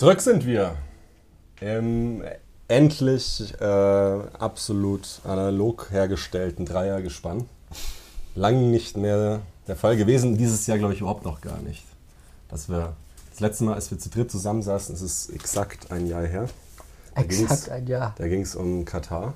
Zurück sind wir. Im endlich äh, absolut analog hergestellten Dreiergespann. Lang nicht mehr der Fall gewesen. Dieses Jahr glaube ich überhaupt noch gar nicht. Dass wir das letzte Mal, als wir zu dritt zusammensaßen, es ist exakt ein Jahr her. Da Exakt ein Jahr. Da ging es um Katar.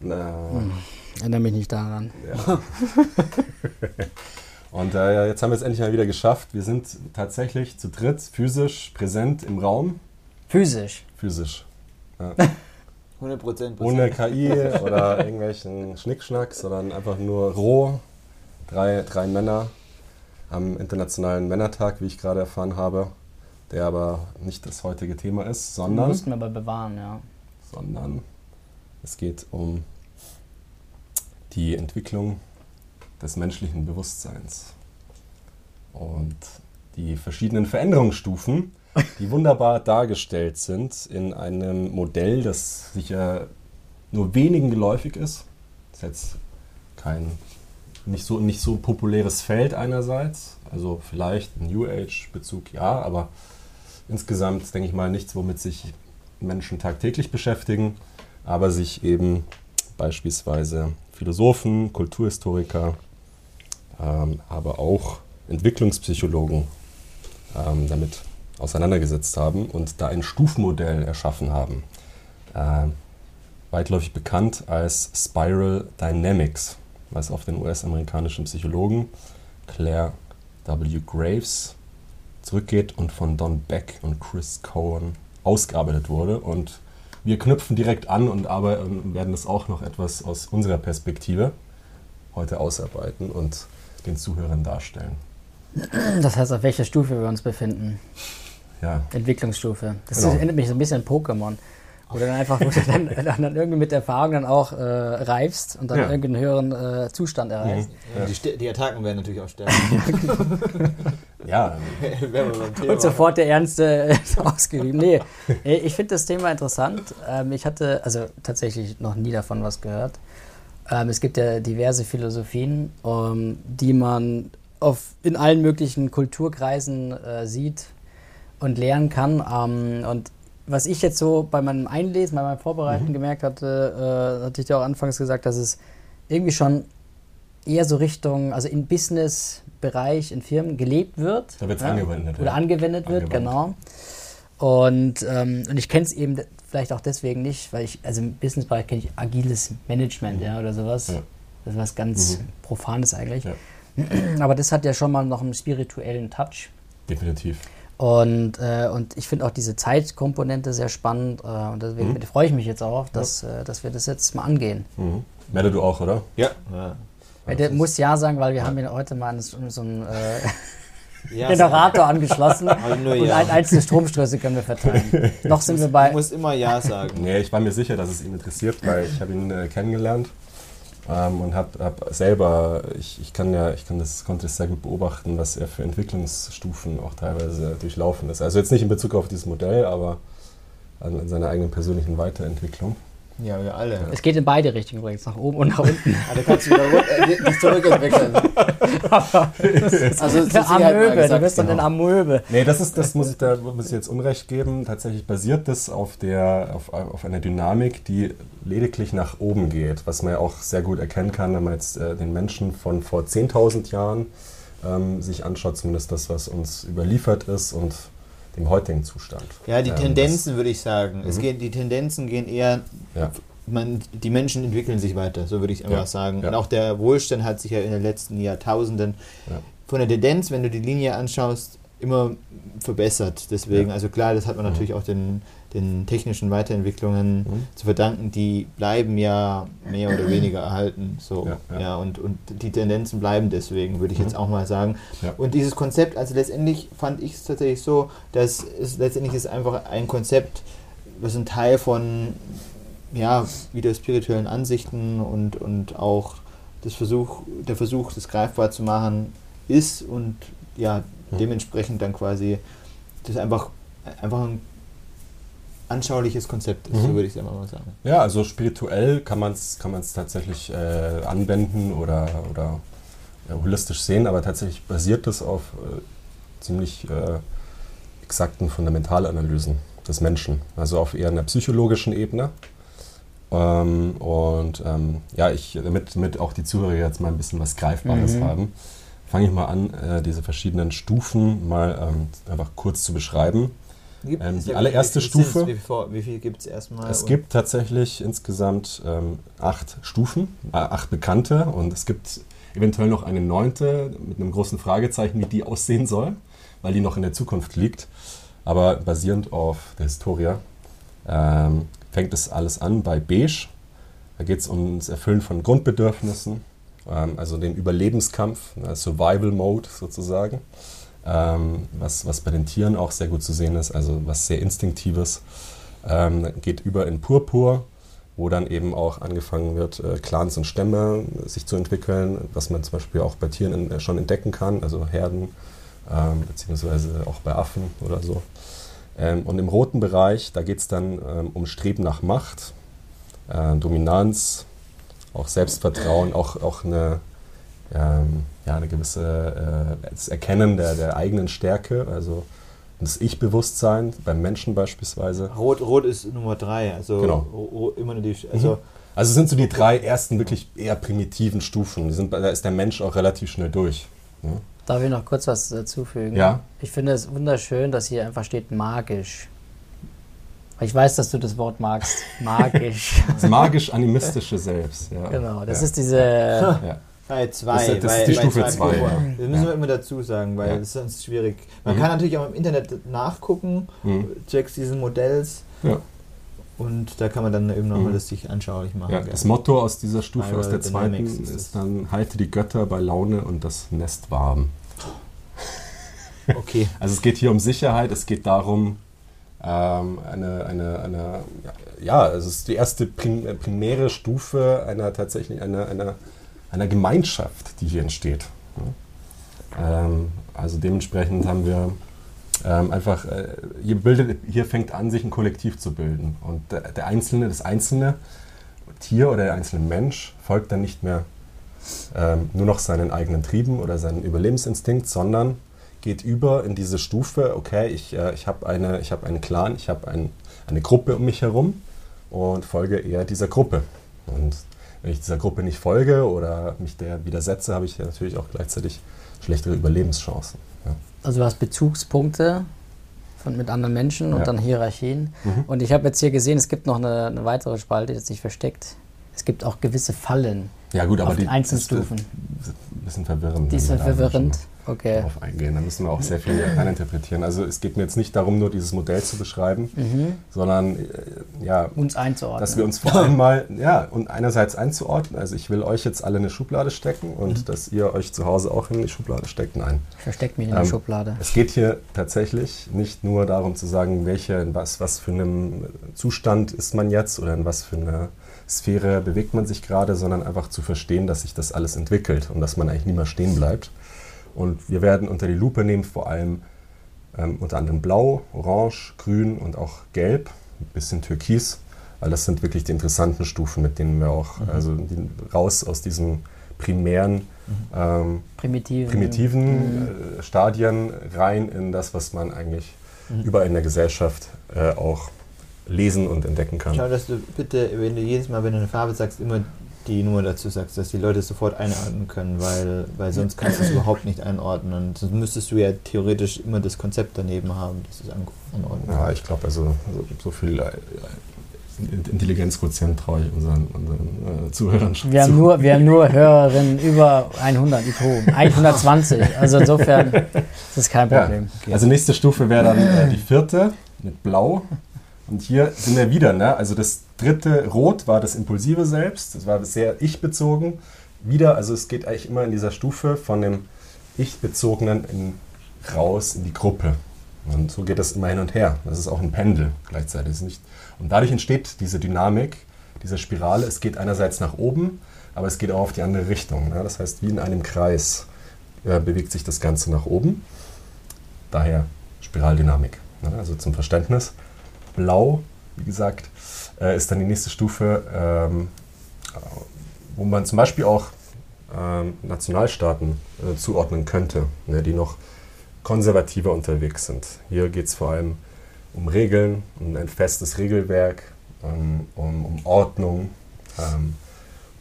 Na, Hm, erinnere mich nicht daran. ja. Und äh, jetzt haben wir es endlich mal wieder geschafft. Wir sind tatsächlich zu dritt physisch präsent im Raum. Physisch. Physisch. Ja. 100 Prozent. Ohne KI oder irgendwelchen Schnickschnack, sondern einfach nur roh. Drei, drei Männer am Internationalen Männertag, wie ich gerade erfahren habe, der aber nicht das heutige Thema ist, sondern, Mussten wir aber bewahren, ja. sondern es geht um die Entwicklung des menschlichen Bewusstseins und die verschiedenen Veränderungsstufen, die wunderbar dargestellt sind in einem Modell, das sicher nur wenigen geläufig ist. Das ist jetzt kein nicht so, nicht so populäres Feld einerseits, also vielleicht New Age-Bezug, ja, aber insgesamt denke ich mal nichts, womit sich Menschen tagtäglich beschäftigen, aber sich eben beispielsweise Philosophen, Kulturhistoriker, aber auch Entwicklungspsychologen ähm, damit auseinandergesetzt haben und da ein Stufenmodell erschaffen haben. Äh, weitläufig bekannt als Spiral Dynamics, was auf den US-amerikanischen Psychologen Claire W. Graves zurückgeht und von Don Beck und Chris Cohen ausgearbeitet wurde. Und wir knüpfen direkt an und arbeiten, werden das auch noch etwas aus unserer Perspektive heute ausarbeiten und den Zuhörern darstellen. Das heißt, auf welcher Stufe wir uns befinden. Ja, Entwicklungsstufe. Das Genau. erinnert mich so ein bisschen an Pokémon. Wo du dann einfach wo du dann, dann, dann irgendwie mit Erfahrung dann auch äh, reifst und dann Ja. irgendeinen höheren äh, Zustand erreichst. Ja, die, die Attacken werden natürlich auch stärker. ja. Und sofort der Ernste äh, ausgeübt. Nee, äh, ich finde das Thema interessant. Ähm, ich hatte also tatsächlich noch nie davon was gehört. Ähm, es gibt ja diverse Philosophien, ähm, die man auf, in allen möglichen Kulturkreisen äh, sieht und lernen kann. Ähm, und was ich jetzt so bei meinem Einlesen, bei meinem Vorbereiten gemerkt hatte, äh, hatte ich dir auch anfangs gesagt, dass es irgendwie schon eher so Richtung, also im Business-Bereich, in Firmen gelebt wird. Da wird's ja, angewendet, Oder ja. angewendet wird, Angewandt. genau. Und, ähm, und ich kenne es eben vielleicht auch deswegen nicht, weil ich, also im Businessbereich kenne ich agiles Management, ja, oder sowas. Ja. Das ist was ganz Mhm. Profanes eigentlich. Ja. Aber das hat ja schon mal noch einen spirituellen Touch. definitiv. Und, äh, und ich finde auch diese Zeitkomponente sehr spannend. Äh, und deswegen Mhm. freue ich mich jetzt auch, dass, äh, dass wir das jetzt mal angehen. Mhm. Melde du auch, oder? Ja. ja. Der muss ja sagen, weil wir haben ja heute mal so einen äh, ja Generator angeschlossen Aber nur und ja. ein, einzelne Stromstöße können wir verteilen. Noch sind wir bei. Du musst immer Ja sagen. Nee, ich war mir sicher, dass es ihn interessiert, weil ich habe ihn äh, kennengelernt ähm, und habe hab selber, ich, ich kann ja, ich kann das, konnte es sehr gut beobachten, was er für Entwicklungsstufen auch teilweise durchlaufen ist. Also jetzt nicht in Bezug auf dieses Modell, aber an, an seiner eigenen persönlichen Weiterentwicklung. Ja, wir alle. Es geht in beide Richtungen übrigens, nach oben und nach unten. Da kannst du wieder äh, dich zurückentwickeln. also, mal Amöbe, du gesagt, bist dann genau. ein Amöbe. Nee, das ist, das muss ich da muss ich jetzt Unrecht geben. Tatsächlich basiert das auf der, auf, auf einer Dynamik, die lediglich nach oben geht, was man ja auch sehr gut erkennen kann, wenn man jetzt äh, den Menschen von vor 10.000 Jahren ähm, sich anschaut, zumindest das, was uns überliefert ist und dem heutigen Zustand. Ja, die Ähm, Tendenzen würde ich sagen. Es Mhm. geht, die Tendenzen gehen eher, Ja. man, die Menschen entwickeln sich weiter, so würde ich einfach Ja, sagen. ja. Und auch der Wohlstand hat sich ja in den letzten Jahrtausenden Ja. von der Tendenz, wenn du die Linie anschaust, immer verbessert. Deswegen, Ja. also klar, das hat man natürlich auch den, den technischen Weiterentwicklungen Mhm. zu verdanken, die bleiben ja mehr oder weniger erhalten. So, Ja, ja, ja. und, und die Tendenzen bleiben deswegen, würde ich jetzt auch mal sagen. Und dieses Konzept, also letztendlich fand ich es tatsächlich so, dass es letztendlich ist einfach ein Konzept, was ein Teil von ja, wieder spirituellen Ansichten und, und auch das Versuch, der Versuch, das greifbar zu machen, ist und ja, Mhm. dementsprechend dann quasi das einfach, einfach ein anschauliches Konzept ist, Mhm. so würde ich es einfach mal sagen. Ja, also spirituell kann man es kann man's tatsächlich äh, anwenden oder, oder ja, holistisch sehen, aber tatsächlich basiert das auf äh, ziemlich äh, exakten Fundamentalanalysen des Menschen, also auf eher einer psychologischen Ebene. Ähm, und ähm, ja, ich, damit, damit auch die Zuhörer jetzt mal ein bisschen was Greifbares Mhm. haben, fange ich mal an, äh, diese verschiedenen Stufen mal ähm, einfach kurz zu beschreiben. Gibt- Ähm, die allererste wie? Stufe- Wie viel, wie viel gibt es erstmal? Es gibt tatsächlich insgesamt ähm, acht Stufen, äh, acht bekannte und es gibt eventuell noch eine neunte mit einem großen Fragezeichen, wie die aussehen soll, weil die noch in der Zukunft liegt. Aber basierend auf der Historie ähm, fängt es alles an bei Beige. Da geht es um das Erfüllen von Grundbedürfnissen, also den Überlebenskampf, ne, Survival Mode sozusagen. Ähm, was, was bei den Tieren auch sehr gut zu sehen ist, also was sehr Instinktives. Ähm, geht über in Purpur, wo dann eben auch angefangen wird, äh, Clans und Stämme sich zu entwickeln, was man zum Beispiel auch bei Tieren äh, schon entdecken kann, also Herden, ähm, beziehungsweise auch bei Affen oder so. Ähm, und im roten Bereich, da geht es dann ähm, um Streben nach Macht, äh, Dominanz, auch Selbstvertrauen, auch, auch eine, ähm, ja, eine gewisse äh, das Erkennen der, der eigenen Stärke, also das Ich-Bewusstsein beim Menschen beispielsweise. Rot, Rot ist Nummer drei, also Genau. ro- ro- immer nur die. Also Also es sind so die drei ersten wirklich eher primitiven Stufen. Die sind, da ist der Mensch auch relativ schnell durch. Ja. Darf ich noch kurz was dazufügen? Ja. Ich finde es wunderschön, dass hier einfach steht magisch. Weil Ich weiß, dass du das Wort magst. Magisch. Das magisch-animistische Selbst. Ja. genau, das ja. ist diese. Ja. bei zwei. Das ist- das bei, ist die Stufe zwei zwei, Purpur. ja. Das müssen Ja. wir immer dazu sagen, weil Ja. das ist sonst schwierig. Man Mhm. kann natürlich auch im Internet nachgucken, Mhm. Checks dieses Modells. Ja. Und da kann man dann eben nochmal Mhm. das sich anschaulich machen. Ja, das Motto aus dieser Stufe, Spiral aus der zweiten, Dynamics ist ist das. dann halte die Götter bei Laune und das Nest warm. Okay. Also es geht hier um Sicherheit, es geht darum, eine, eine, eine, ja, es ist die erste prim, äh, primäre Stufe einer tatsächlich einer, einer, einer Gemeinschaft, die hier entsteht. Ähm, also dementsprechend haben wir ähm, einfach, äh, hier, bildet, hier fängt an, sich ein Kollektiv zu bilden. Und der, der Einzelne, das einzelne Tier oder der einzelne Mensch folgt dann nicht mehr ähm, nur noch seinen eigenen Trieben oder seinen Überlebensinstinkt, sondern geht über in diese Stufe, okay, ich, äh, ich habe eine, ich hab einen Clan, ich habe ein, eine Gruppe um mich herum und folge eher dieser Gruppe. Und wenn ich dieser Gruppe nicht folge oder mich der widersetze, habe ich ja natürlich auch gleichzeitig schlechtere Überlebenschancen. Ja. Also du hast Bezugspunkte von, mit anderen Menschen und Ja. dann Hierarchien. Mhm. Und ich habe jetzt hier gesehen, es gibt noch eine, eine weitere Spalte, die ist nicht versteckt. Es gibt auch gewisse Fallen Ja gut, aber auf die einzelnen ist Stufen. ein bisschen verwirrend. Die sind verwirrend. Okay. Darauf eingehen. Da müssen wir auch sehr viel reininterpretieren. Also es geht mir jetzt nicht darum, nur dieses Modell zu beschreiben, Mhm. sondern äh, ja, Uns einzuordnen. dass wir uns vor allem mal, ja, und einerseits einzuordnen, also ich will euch jetzt alle in eine Schublade stecken und Mhm. dass ihr euch zu Hause auch in die Schublade steckt. Nein. Ich verstecke mich in Ähm, der Schublade. Es geht hier tatsächlich nicht nur darum zu sagen, welche, in was, was für einem Zustand ist man jetzt oder in was für eine Sphäre bewegt man sich gerade, sondern einfach zu verstehen, dass sich das alles entwickelt und dass man eigentlich nie mehr stehen bleibt. Und wir werden unter die Lupe nehmen, vor allem ähm, unter anderem Blau, Orange, Grün und auch Gelb, ein bisschen Türkis, weil das sind wirklich die interessanten Stufen, mit denen wir auch, also die, raus aus diesem primären ähm, Primitiven. primitiven Mhm. äh, Stadien rein in das, was man eigentlich Mhm. überall in der Gesellschaft äh, auch lesen und entdecken kann. Schau, dass du bitte, wenn du jedes Mal, wenn du eine Farbe sagst, immer die Nummer dazu sagst, dass die Leute es sofort einordnen können, weil, weil sonst kannst du es überhaupt nicht einordnen. Und sonst müsstest du ja theoretisch immer das Konzept daneben haben, das es an- anordnet. Ja, ich glaube, also so, so viel äh, Intelligenzquotient traue ich unseren, unseren äh, Zuhörern schon Wir zu. haben, nur, wir haben nur Hörerinnen über 100 IQ, 120. Also insofern ist das kein Ja. Problem. Also nächste Stufe wäre dann äh, die vierte mit Blau. Und hier sind wir wieder, ne? Also das dritte Rot war das impulsive Selbst, das war sehr ich-bezogen. Wieder, also es geht eigentlich immer in dieser Stufe von dem Ich-bezogenen in, raus in die Gruppe. Und so geht das immer hin und her. Das ist auch ein Pendel gleichzeitig. Nicht, und dadurch entsteht diese Dynamik, diese Spirale. Es geht einerseits nach oben, aber es geht auch auf die andere Richtung. Ne? Das heißt, wie in einem Kreis äh, bewegt sich das Ganze nach oben. Daher Spiraldynamik. Ne? Also zum Verständnis. Blau, wie gesagt, äh, ist dann die nächste Stufe, ähm, wo man zum Beispiel auch ähm, Nationalstaaten äh, zuordnen könnte, ne, die noch konservativer unterwegs sind. Hier geht es vor allem um Regeln, um ein festes Regelwerk, um, um, um Ordnung, ähm,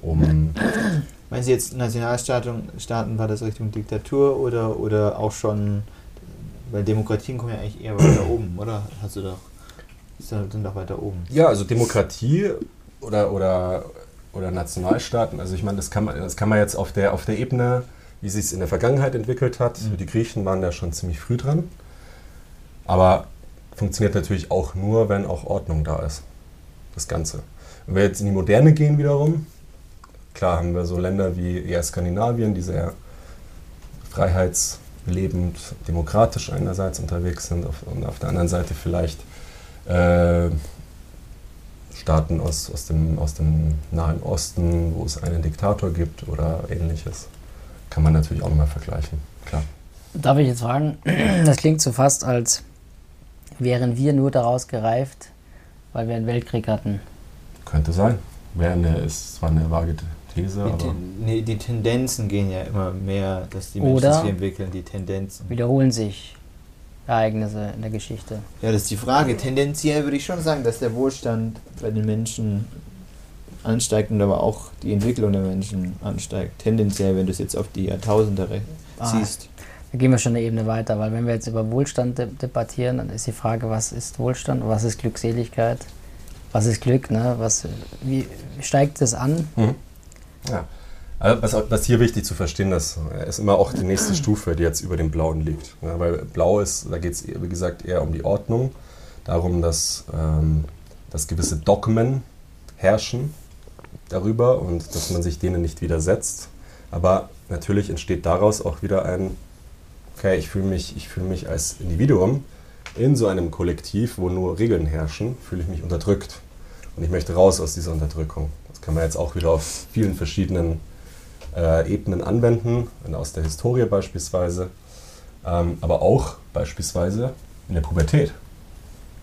um... Meinen Sie jetzt Nationalstaaten Staaten war das Richtung Diktatur oder, oder auch schon, weil Demokratien kommen ja eigentlich eher weiter oben, oder? Hast du doch, sind doch weiter oben. Ja, also Demokratie oder, oder, oder Nationalstaaten, also ich meine, das kann man, das kann man jetzt auf der, auf der Ebene, wie sich es in der Vergangenheit entwickelt hat, Mhm. die Griechen waren da schon ziemlich früh dran, aber funktioniert natürlich auch nur, wenn auch Ordnung da ist, das Ganze. Wenn wir jetzt in die Moderne gehen wiederum, klar haben wir so Länder wie eher Skandinavien, die sehr freiheitslebend, demokratisch einerseits unterwegs sind auf, und auf der anderen Seite vielleicht äh, Staaten aus, aus, dem, aus dem Nahen Osten, wo es einen Diktator gibt oder ähnliches. Kann man natürlich auch nochmal vergleichen, klar. Darf ich jetzt fragen? Das klingt so fast, als wären wir nur daraus gereift, weil wir einen Weltkrieg hatten. Könnte sein. Wäre eine, ist zwar eine vage These, Die, aber nee, die Tendenzen gehen ja immer mehr, dass die Menschen Oder- sich entwickeln, die Tendenzen. Wiederholen sich Ereignisse in der Geschichte. Ja, das ist die Frage. Tendenziell würde ich schon sagen, dass der Wohlstand bei den Menschen ansteigt und aber auch die Entwicklung der Menschen ansteigt. Tendenziell, wenn du es jetzt auf die Jahrtausende Ah. siehst. Da gehen wir schon eine Ebene weiter, weil wenn wir jetzt über Wohlstand de debattieren, dann ist die Frage, was ist Wohlstand was ist Glückseligkeit? Was ist Glück? Ne? Was, wie steigt es an? Mhm. Ja. Also was, was hier wichtig zu verstehen ist, ist immer auch die nächste Stufe, die jetzt über dem Blauen liegt. Ja, weil Blau ist, da geht es, wie gesagt, eher um die Ordnung, darum, dass, ähm, dass gewisse Dogmen herrschen darüber und dass man sich denen nicht widersetzt. Aber natürlich entsteht daraus auch wieder ein, okay, ich fühle mich, ich fühle mich als Individuum in so einem Kollektiv, wo nur Regeln herrschen, fühle ich mich unterdrückt. Und ich möchte raus aus dieser Unterdrückung. Das kann man jetzt auch wieder auf vielen verschiedenen äh, Ebenen anwenden, aus der Historie beispielsweise, ähm, aber auch beispielsweise in der Pubertät.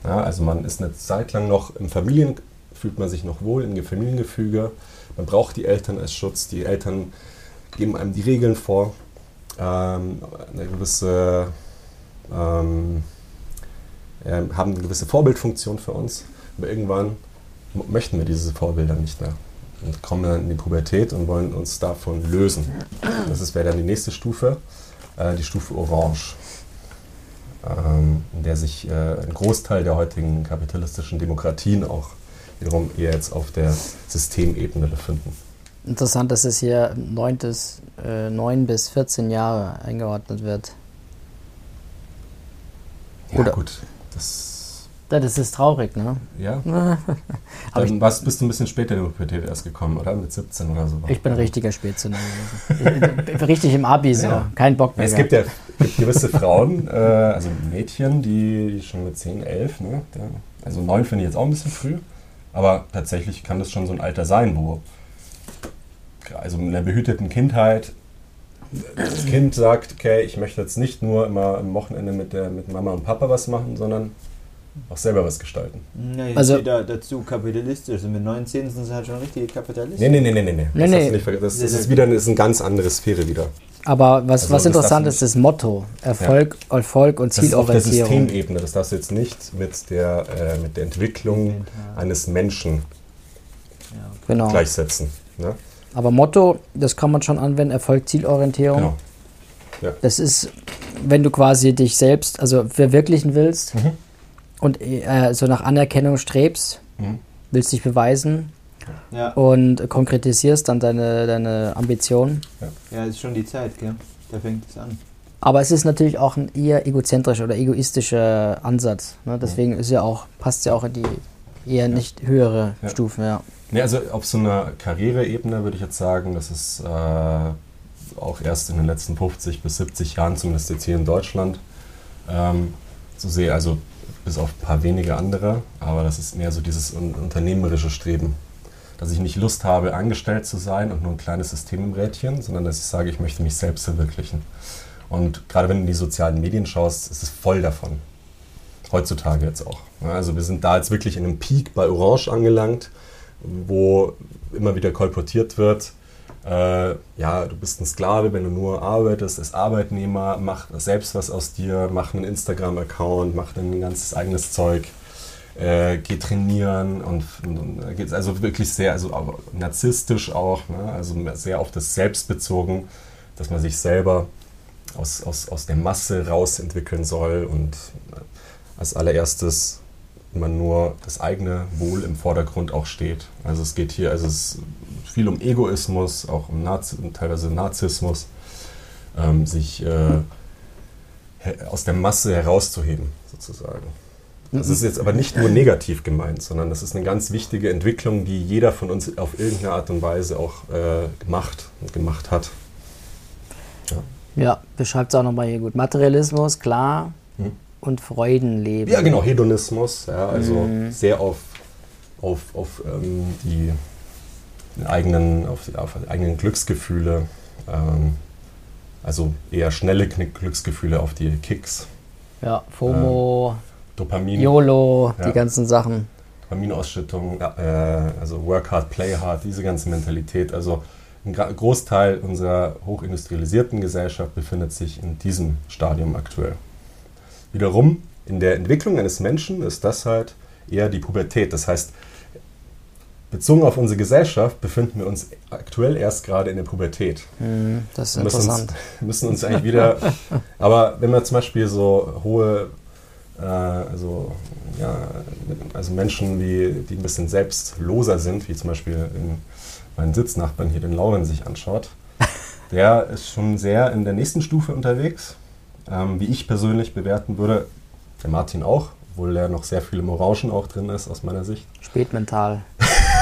Ja, also man ist eine Zeit lang noch im Familien, fühlt man sich noch wohl im Familiengefüge, man braucht die Eltern als Schutz, die Eltern geben einem die Regeln vor, ähm, eine gewisse, ähm, äh, haben eine gewisse Vorbildfunktion für uns, aber irgendwann möchten wir diese Vorbilder nicht mehr und kommen dann in die Pubertät und wollen uns davon lösen. Das ist- wäre dann die nächste Stufe, äh, die Stufe Orange, ähm, in der sich äh, ein Großteil der heutigen kapitalistischen Demokratien auch wiederum eher jetzt auf der Systemebene befinden. Interessant, dass es hier 9 bis, äh, 9 bis 14 Jahre eingeordnet wird. Ja Oder- gut, das Das ist traurig, ne? ja. Aber Dann warst, bist du ein bisschen später in die Pubertät erst gekommen, oder? Mit 17 oder so. Ich bin richtiger Spätzünder gewesen. Ich- Richtig im Abi so. Ja. Kein Bock mehr. Es gibt ja gibt gewisse Frauen, äh, also Mädchen, die, schon mit 10, 11, ne? Der, also 9 finde ich jetzt auch ein bisschen früh, aber tatsächlich kann das schon so ein Alter sein, wo also in einer behüteten Kindheit das Kind sagt, okay, ich möchte jetzt nicht nur immer am Wochenende mit, der, mit Mama und Papa was machen, sondern auch selber was gestalten. Ja, jetzt Also- da, dazu kapitalistisch. Also mit 19 sind sie halt schon richtige Kapitalisten. Nee, nee, nee, nee, nee. nee. Nee, Das, nee. das, das ist wieder eine, ist eine ganz andere Sphäre wieder. Aber was, Also was das interessant ist, das Motto. Erfolg, Erfolg und Das ist auf der Zielorientierung. Systemebene. Das darfst du jetzt nicht mit der, äh, mit der Entwicklung eines Menschen Ja. Genau. gleichsetzen. Ne? Aber Motto, das kann man schon anwenden, Erfolg, Zielorientierung. Genau. Das ist, wenn du quasi dich selbst, also verwirklichen willst Mhm. Und äh, so nach Anerkennung strebst, Mhm. willst dich beweisen Ja. und konkretisierst dann deine, deine Ambitionen. ja, ist schon die Zeit, gell? Da fängt es an. Aber es ist natürlich auch ein eher egozentrischer oder egoistischer Ansatz. Ne? Deswegen ist ja auch, passt ja auch in die eher nicht höhere Ja. Stufen, ja. Nee, also auf so einer Karriereebene würde ich jetzt sagen, dass es äh, auch erst in den letzten 50 bis 70 Jahren, zumindest jetzt hier in Deutschland, ähm, so sehe, also bis auf ein paar wenige andere, aber das ist mehr so dieses un unternehmerische Streben. Dass ich nicht Lust habe, angestellt zu sein und nur ein kleines System im Rädchen, sondern dass ich sage, ich möchte mich selbst verwirklichen. Und gerade wenn du in die sozialen Medien schaust, ist es voll davon. Heutzutage jetzt auch. Also wir sind da jetzt wirklich in einem Peak bei Orange angelangt, wo immer wieder kolportiert wird, äh, ja, du bist ein Sklave, wenn du nur arbeitest, als Arbeitnehmer, mach selbst was aus dir, mach einen Instagram-Account, mach ein ganzes eigenes Zeug, äh, geh trainieren und, und, und also wirklich sehr, also narzisstisch auch, ne? also sehr auf das Selbst bezogen, dass man sich selber aus, aus, aus der Masse rausentwickeln soll und als allererstes man nur das eigene Wohl im Vordergrund auch steht. Also es geht hier, also es viel um Egoismus, auch um Nazi teilweise Narzissmus, ähm, sich äh, aus der Masse herauszuheben, sozusagen. Das ist jetzt aber nicht nur negativ gemeint, sondern das ist eine ganz wichtige Entwicklung, die jeder von uns auf irgendeine Art und Weise auch äh, gemacht und gemacht hat. Ja, ja beschreibt es auch nochmal hier gut. Materialismus, klar, hm. Und Freudenleben. Ja, genau, Hedonismus, ja, also hm. sehr auf, auf, auf ähm, die eigenen, auf die, auf eigenen Glücksgefühle, ähm, also eher schnelle Glücksgefühle auf die Kicks. Ja, FOMO, äh, Dopamin, YOLO, ja. die ganzen Sachen. Dopaminausschüttung, äh, also Work hard, play hard, diese ganze Mentalität. Also ein Großteil unserer hochindustrialisierten Gesellschaft befindet sich in diesem Stadium aktuell. Wiederum in der Entwicklung eines Menschen ist das halt eher die Pubertät. Das heißt, bezogen auf unsere Gesellschaft befinden wir uns aktuell erst gerade in der Pubertät. Hm, das ist wir müssen interessant. Uns, müssen uns eigentlich wieder. aber wenn man zum Beispiel so hohe, äh, also, ja, also Menschen, wie, die ein bisschen selbstloser sind, wie zum Beispiel in meinen Sitznachbarn hier, den Lauren, sich anschaut, der ist schon sehr in der nächsten Stufe unterwegs. Ähm, wie ich persönlich bewerten würde, der Martin auch, obwohl er noch sehr viel im Orangen auch drin ist, aus meiner Sicht. Spätmental.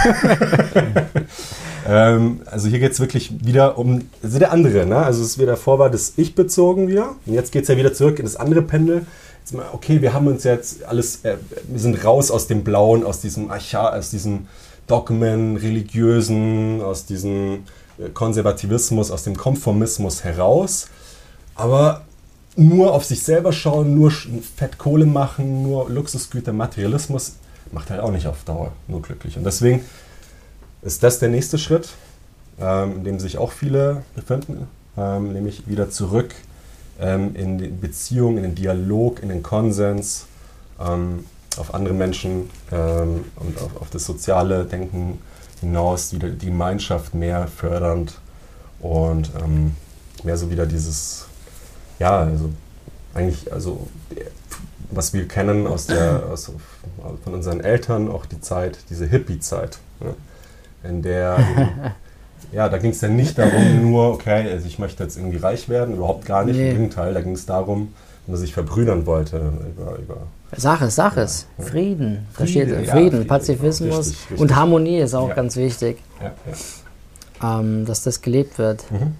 ähm, also hier geht es wirklich wieder um also der andere. Ne? Also es ist wieder vor war das Ich bezogen wieder. Und jetzt geht es ja wieder zurück in das andere Pendel. Mal, okay, wir haben uns jetzt alles, äh, wir sind raus aus dem Blauen, aus diesem Archa, aus diesem Dogmen, religiösen, aus diesem äh, Konservativismus, aus dem Konformismus heraus. Aber nur auf sich selber schauen, nur Fettkohle machen, nur Luxusgüter, Materialismus macht halt auch nicht auf Dauer nur glücklich. Und deswegen ist das der nächste Schritt, ähm, in dem sich auch viele befinden, ähm, nämlich wieder zurück ähm, in die Beziehung, in den Dialog, in den Konsens, ähm, auf andere Menschen ähm, und auf, auf, das soziale Denken hinaus, wieder die Gemeinschaft mehr fördernd und ähm, mehr so wieder dieses, ja, also eigentlich, also was wir kennen aus der, aus, von unseren Eltern, auch die Zeit, diese Hippie-Zeit, ne? in der, ja, da ging es ja nicht darum, nur, okay, also ich möchte jetzt irgendwie reich werden, überhaupt gar nicht, nee. im Gegenteil, da ging es darum, dass man sich verbrüdern wollte über, über Sache, Sache ist ja, Frieden. Da steht Frieden, ja, Frieden Pazifismus richtig, richtig. und Harmonie ist auch ja. ganz wichtig, ähm, dass das gelebt wird. Mhm.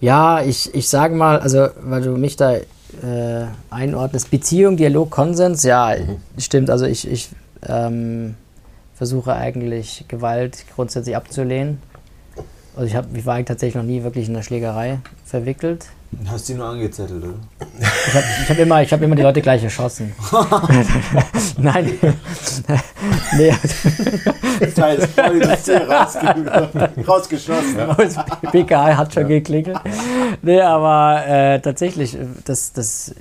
Ja, ich, ich sage mal, also weil du mich da äh, einordnest. Beziehung, Dialog, Konsens, ja, mhm. stimmt. Also ich, ich ähm, versuche eigentlich Gewalt grundsätzlich abzulehnen. Also ich, hab, ich war tatsächlich noch nie wirklich in einer Schlägerei verwickelt. Hast du nur angezettelt, oder? Ich habe ich hab immer, hab immer die Leute gleich erschossen. Nein. nee. Das heißt, voll das Ziel rausgeschossen. Das PKA hat schon geklingelt. Nee, aber äh, tatsächlich, das, das,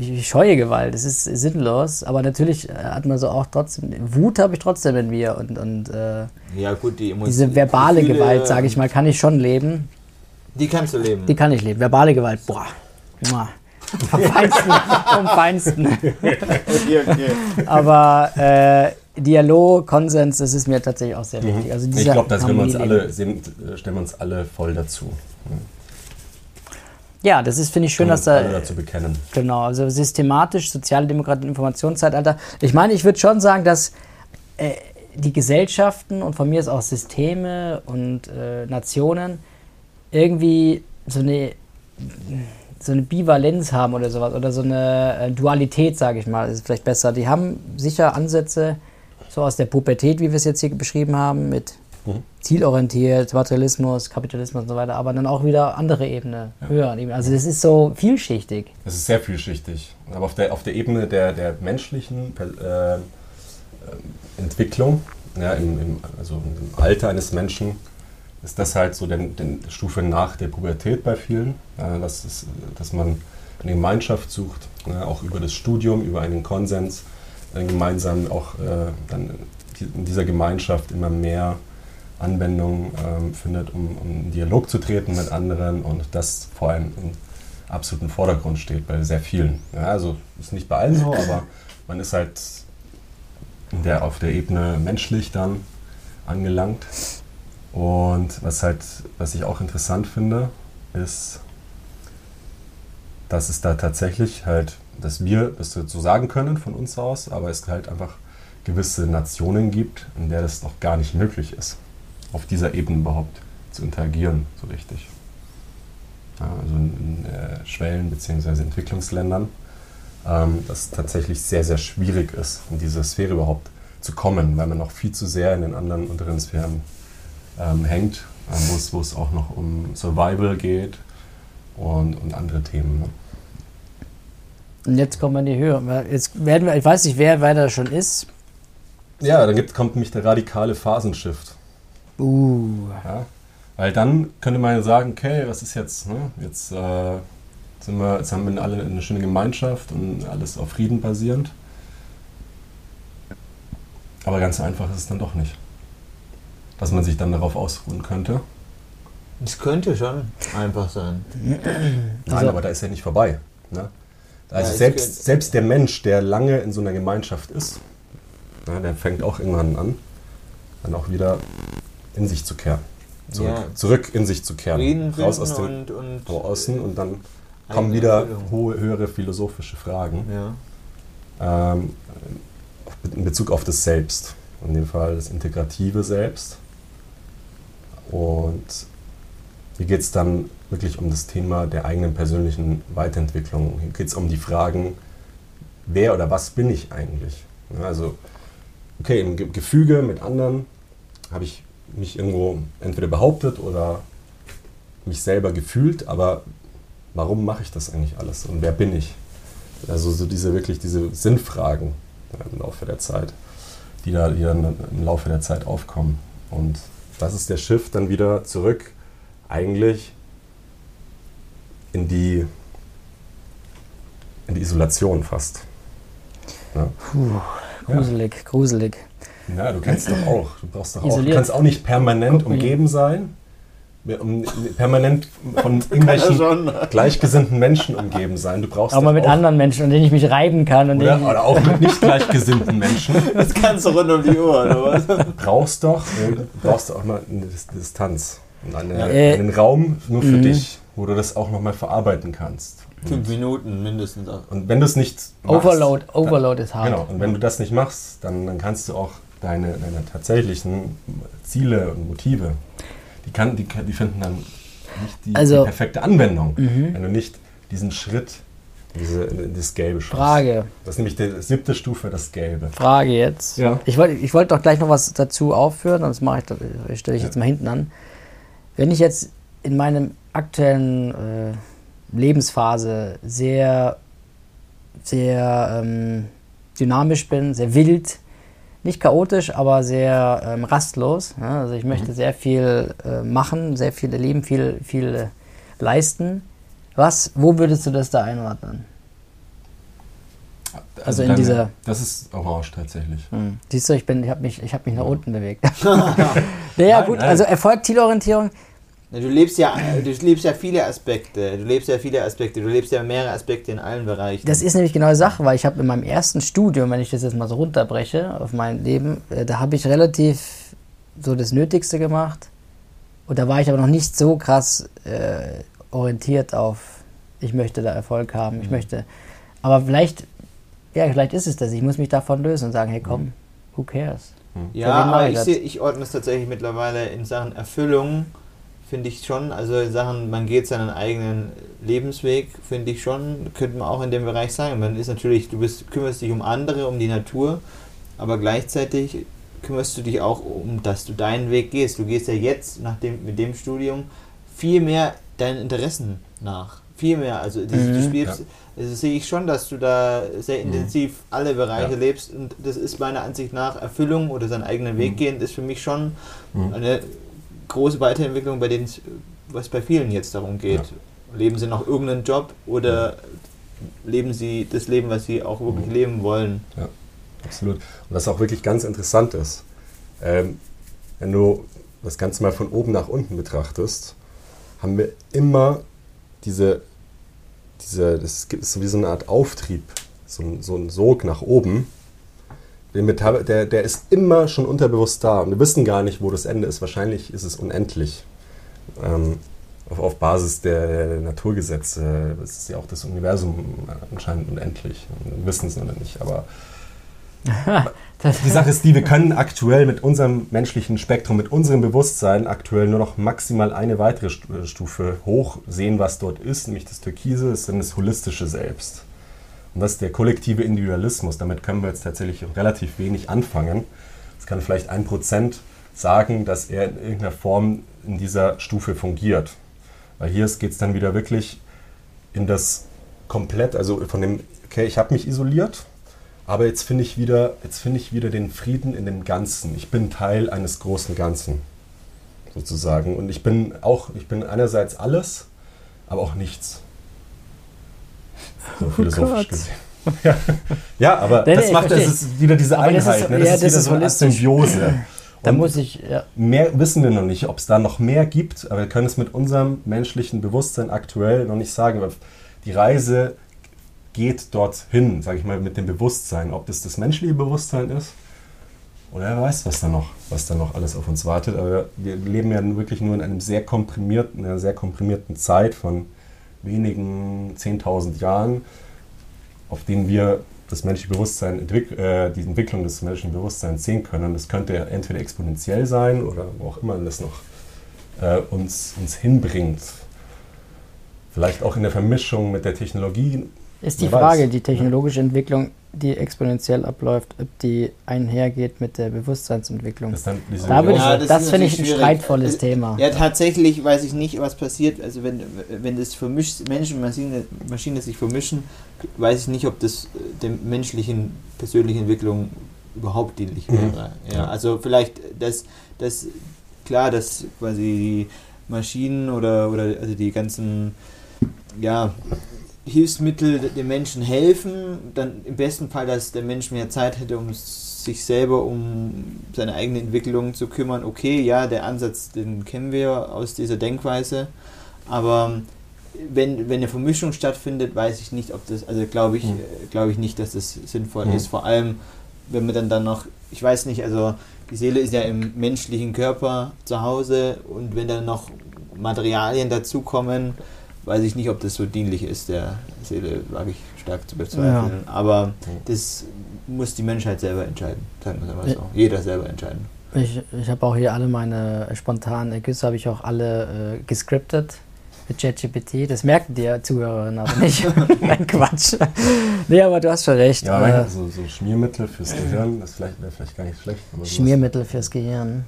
ich scheue Gewalt. Das ist sinnlos. Aber natürlich hat man so auch trotzdem, Wut habe ich trotzdem in mir. Und, und äh, ja, gut, die diese verbale Gewalt, sage ich mal, kann ich schon leben. Die kannst du leben. Die kann ich leben. Verbale Gewalt, boah. Vom Feinsten. vom Feinsten. okay, okay. Aber äh, Dialog, Konsens, das ist mir tatsächlich auch sehr wichtig. Also ich glaube, da sind wir uns alle, sind, stellen wir uns alle voll dazu. Ja, das ist, finde ich, schön, dass da. Dazu bekennen. Genau, also systematisch, soziale Demokratie, Informationszeitalter. Ich meine, ich würde schon sagen, dass äh, die Gesellschaften und von mir ist auch Systeme und äh, Nationen irgendwie so eine, so eine Bivalenz haben oder sowas oder so eine äh, Dualität, sage ich mal, ist vielleicht besser. Die haben sicher Ansätze so aus der Pubertät, wie wir es jetzt hier beschrieben haben, mit mhm. zielorientiert, Materialismus, Kapitalismus und so weiter, aber dann auch wieder andere Ebene, ja. höher. Also das ist so vielschichtig. Es ist sehr vielschichtig. Aber auf der, auf der Ebene der, der menschlichen äh, Entwicklung, ja, im, im, also im Alter eines Menschen, ist das halt so die Stufe nach der Pubertät bei vielen, äh, dass, es, dass man eine Gemeinschaft sucht, äh, auch über das Studium, über einen Konsens, äh, gemeinsam auch äh, dann in dieser Gemeinschaft immer mehr Anwendung ähm, findet, um, um in Dialog zu treten mit anderen und das vor allem im absoluten Vordergrund steht bei sehr vielen. Ja, also ist nicht bei allen so, aber man ist halt der, auf der Ebene menschlich dann angelangt. Und was halt, was ich auch interessant finde, ist, dass es da tatsächlich halt, dass wir das so sagen können von uns aus, aber es halt einfach gewisse Nationen gibt, in der das noch gar nicht möglich ist, auf dieser Ebene überhaupt zu interagieren, so richtig. Ja, also in, in äh, Schwellen- bzw. Entwicklungsländern, ähm, dass tatsächlich sehr, sehr schwierig ist, in diese Sphäre überhaupt zu kommen, weil man noch viel zu sehr in den anderen unteren Sphären ähm, hängt, äh, wo es auch noch um Survival geht und, und andere Themen. Ne? Und jetzt kommen wir in die Höhe. Jetzt werden wir, ich weiß nicht, wer weiter schon ist. Ja, dann gibt, kommt nämlich der radikale Phasenshift. Uh. Ja, weil dann könnte man ja sagen, okay, was ist jetzt? Ne? Jetzt, äh, sind wir, jetzt haben wir alle eine schöne Gemeinschaft und alles auf Frieden basierend. Aber ganz einfach ist es dann doch nicht. Dass man sich dann darauf ausruhen könnte. Es könnte schon einfach sein. Nein, also, aber da ist ja nicht vorbei. Ne? Also ja, selbst, selbst der Mensch, der lange in so einer Gemeinschaft ist, ne, der fängt auch irgendwann an, dann auch wieder in sich zu kehren. Zurück, ja. zurück in sich zu kehren. Frieden Raus aus dem und, und Außen und dann kommen wieder hohe, höhere philosophische Fragen. Ja. Ähm, in Bezug auf das Selbst. In dem Fall das integrative Selbst. Und hier geht es dann wirklich um das Thema der eigenen persönlichen Weiterentwicklung. Hier geht es um die Fragen, wer oder was bin ich eigentlich? Also, okay, im Gefüge mit anderen habe ich mich irgendwo entweder behauptet oder mich selber gefühlt, aber warum mache ich das eigentlich alles und wer bin ich? Also so diese wirklich diese Sinnfragen im Laufe der Zeit, die da die dann im Laufe der Zeit aufkommen. Und das ist der Shift dann wieder zurück eigentlich in die, in die Isolation fast. Ja. Puh, gruselig, ja. gruselig. Ja, du kennst doch auch. Du brauchst doch auch. Du kannst auch nicht permanent umgeben sein permanent von irgendwelchen gleichgesinnten Menschen umgeben sein. Du brauchst aber mit auch, anderen Menschen, an denen ich mich reiben kann. Oder, oder, auch mit nicht gleichgesinnten Menschen. Das kannst du rund um die Uhr, oder was? Brauchst doch, brauchst auch mal eine Distanz und eine, äh, einen Raum nur für mhm. dich, wo du das auch nochmal verarbeiten kannst. Fünf Minuten mindestens. Und wenn du es nicht machst, Overload, Overload dann, ist hart. Genau, und wenn du das nicht machst, dann, dann kannst du auch deine, deine tatsächlichen Ziele und Motive die, kann, die, die finden dann nicht die, also, die perfekte Anwendung, mhm. wenn du nicht diesen Schritt, diese, das Gelbe schaffst. Frage. Das ist nämlich die siebte Stufe, das Gelbe. Frage jetzt. Ja. Ich wollte ich wollt doch gleich noch was dazu aufführen, das mache ich, stelle ich ja. jetzt mal hinten an. Wenn ich jetzt in meinem aktuellen äh, Lebensphase sehr, sehr ähm, dynamisch bin, sehr wild, nicht chaotisch, aber sehr ähm, rastlos. Ja? Also ich möchte mhm. sehr viel äh, machen, sehr viel erleben, viel, viel äh, leisten. Was, wo würdest du das da einordnen? Also, also in deine, dieser. Das ist orange tatsächlich. Hm. Siehst du, ich, ich habe mich, hab mich nach unten bewegt. naja, nein, gut, nein. also Erfolg, Zielorientierung Du lebst ja, du lebst ja viele Aspekte. Du lebst ja viele Aspekte. Du lebst ja mehrere Aspekte in allen Bereichen. Das ist nämlich genau die Sache, weil ich habe in meinem ersten Studium, wenn ich das jetzt mal so runterbreche auf mein Leben, äh, da habe ich relativ so das Nötigste gemacht. Und da war ich aber noch nicht so krass äh, orientiert auf, ich möchte da Erfolg haben, ich mhm. möchte. Aber vielleicht, ja, vielleicht ist es das. Ich muss mich davon lösen und sagen, hey komm, mhm. who cares? Mhm. Ja, aber ich, seh, ich ordne es tatsächlich mittlerweile in Sachen Erfüllung finde ich schon. Also Sachen, man geht seinen eigenen Lebensweg, finde ich schon, könnte man auch in dem Bereich sagen. Man ist natürlich, du bist, kümmerst dich um andere, um die Natur, aber gleichzeitig kümmerst du dich auch um, dass du deinen Weg gehst. Du gehst ja jetzt nach dem, mit dem Studium viel mehr deinen Interessen nach. Viel mehr. Also das, mhm, du spielst, ja. also sehe ich schon, dass du da sehr mhm. intensiv mhm. alle Bereiche ja. lebst und das ist meiner Ansicht nach Erfüllung oder seinen eigenen Weg mhm. gehen, ist für mich schon mhm. eine große Weiterentwicklung, bei denen es, was bei vielen jetzt darum geht. Ja. Leben sie noch irgendeinen Job oder leben sie das Leben, was sie auch wirklich mhm. leben wollen? Ja, absolut. Und was auch wirklich ganz interessant ist, ähm, wenn du das Ganze mal von oben nach unten betrachtest, haben wir immer diese, diese das ist so wie so eine Art Auftrieb, so so ein Sog nach oben. Der, der ist immer schon unterbewusst da und wir wissen gar nicht, wo das Ende ist. Wahrscheinlich ist es unendlich. Ähm, auf, auf, Basis der, Naturgesetze ist ja auch das Universum anscheinend unendlich. Wir wissen es noch nicht, aber die Sache ist die, wir können aktuell mit unserem menschlichen Spektrum, mit unserem Bewusstsein aktuell nur noch maximal eine weitere Stufe hoch sehen, was dort ist, nämlich das Türkise, das ist dann das holistische Selbst. Und das ist der kollektive Individualismus. Damit können wir jetzt tatsächlich relativ wenig anfangen. Es kann vielleicht ein Prozent sagen, dass er in irgendeiner Form in dieser Stufe fungiert. Weil hier geht es dann wieder wirklich in das komplett, also von dem, okay, ich habe mich isoliert, aber jetzt finde ich, wieder, ich wieder den Frieden in dem Ganzen. Ich bin Teil eines großen Ganzen, sozusagen. Und ich bin auch, ich bin einerseits alles, aber auch nichts. So oh philosophisch oh gesehen. Ja. ja, aber nee, das nee, macht ist wieder diese aber Einheit. Das ist, ne? das ja, ist wieder das so eine Symbiose. Da muss ich, ja. Mehr wissen wir noch nicht, ob es da noch mehr gibt, aber wir können es mit unserem menschlichen Bewusstsein aktuell noch nicht sagen. Die Reise geht dorthin, sage ich mal, mit dem Bewusstsein. Ob das das menschliche Bewusstsein ist oder wer weiß, was da noch, was da noch alles auf uns wartet. Aber wir leben ja wirklich nur in einem sehr komprimierten, einer sehr komprimierten Zeit von wenigen 10.000 Jahren, auf denen wir das menschliche Bewusstsein, entwick äh, die Entwicklung des menschlichen Bewusstseins sehen können. Das könnte entweder exponentiell sein oder wo auch immer das noch äh, uns, uns hinbringt. Vielleicht auch in der Vermischung mit der Technologie ist die Frage, weiß. die technologische Entwicklung, die exponentiell abläuft, ob die einhergeht mit der Bewusstseinsentwicklung. Das, da ja, das, das finde ich ein streitvolles Thema. Ja, tatsächlich weiß ich nicht, was passiert. Also wenn, wenn das vermischt, Menschen und Maschine, Maschine sich vermischen, weiß ich nicht, ob das der menschlichen persönlichen Entwicklung überhaupt dienlich mhm. wäre. Mhm. Ja, also vielleicht das, das klar, dass quasi die Maschinen oder, oder also die ganzen ja, Hilfsmittel den Menschen helfen, dann im besten Fall, dass der Mensch mehr Zeit hätte, um sich selber um seine eigene Entwicklung zu kümmern. Okay, ja, der Ansatz, den kennen wir aus dieser Denkweise, aber wenn, wenn eine Vermischung stattfindet, weiß ich nicht, ob das, also glaube ich, mhm. glaube ich nicht, dass das sinnvoll mhm. ist. Vor allem, wenn man dann dann noch, ich weiß nicht, also die Seele ist ja im menschlichen Körper zu Hause und wenn dann noch Materialien dazukommen, weiß ich nicht, ob das so dienlich ist, der Seele, wage ich stark zu bezweifeln. Ja. Aber das muss die Menschheit selber entscheiden, sagen wir mal so. Jeder selber entscheiden. Ich, ich habe auch hier alle meine spontanen Ergüsse, habe ich auch alle äh, gescriptet mit ChatGPT. Das merken die Zuhörerinnen aber nicht. Nein, Quatsch. nee, aber du hast schon recht. Ja, äh, so, so, Schmiermittel fürs Gehirn, das wäre vielleicht gar nicht schlecht. Schmiermittel fürs Gehirn.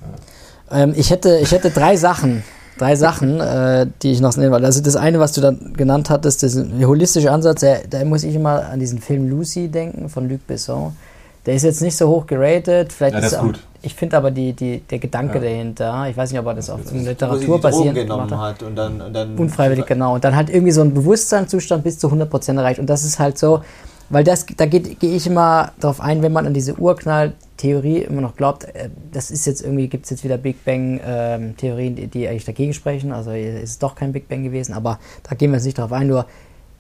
Ja. Ähm, ich, hätte, ich hätte drei Sachen drei Sachen, äh, die ich noch nennen wollte. Also das eine, was du dann genannt hattest, das holistischer Ansatz, der, da muss ich immer an diesen Film Lucy denken von Luc Besson. Der ist jetzt nicht so hoch geratet, vielleicht ja, ist, ist auch, ich finde aber die, die, der Gedanke ja. dahinter, ich weiß nicht, ob er das auf das Literatur basierend gemacht hat. Und dann, und dann Unfreiwillig, genau. Und dann halt irgendwie so ein Bewusstseinszustand bis zu 100% erreicht. Und das ist halt so, weil das, da gehe ich immer darauf ein, wenn man an diese Urknall Theorie immer noch glaubt, äh, das ist jetzt irgendwie, gibt es jetzt wieder Big Bang-Theorien, ähm, die, die, eigentlich dagegen sprechen. Also ist es doch kein Big Bang gewesen, aber da gehen wir jetzt nicht drauf ein. Nur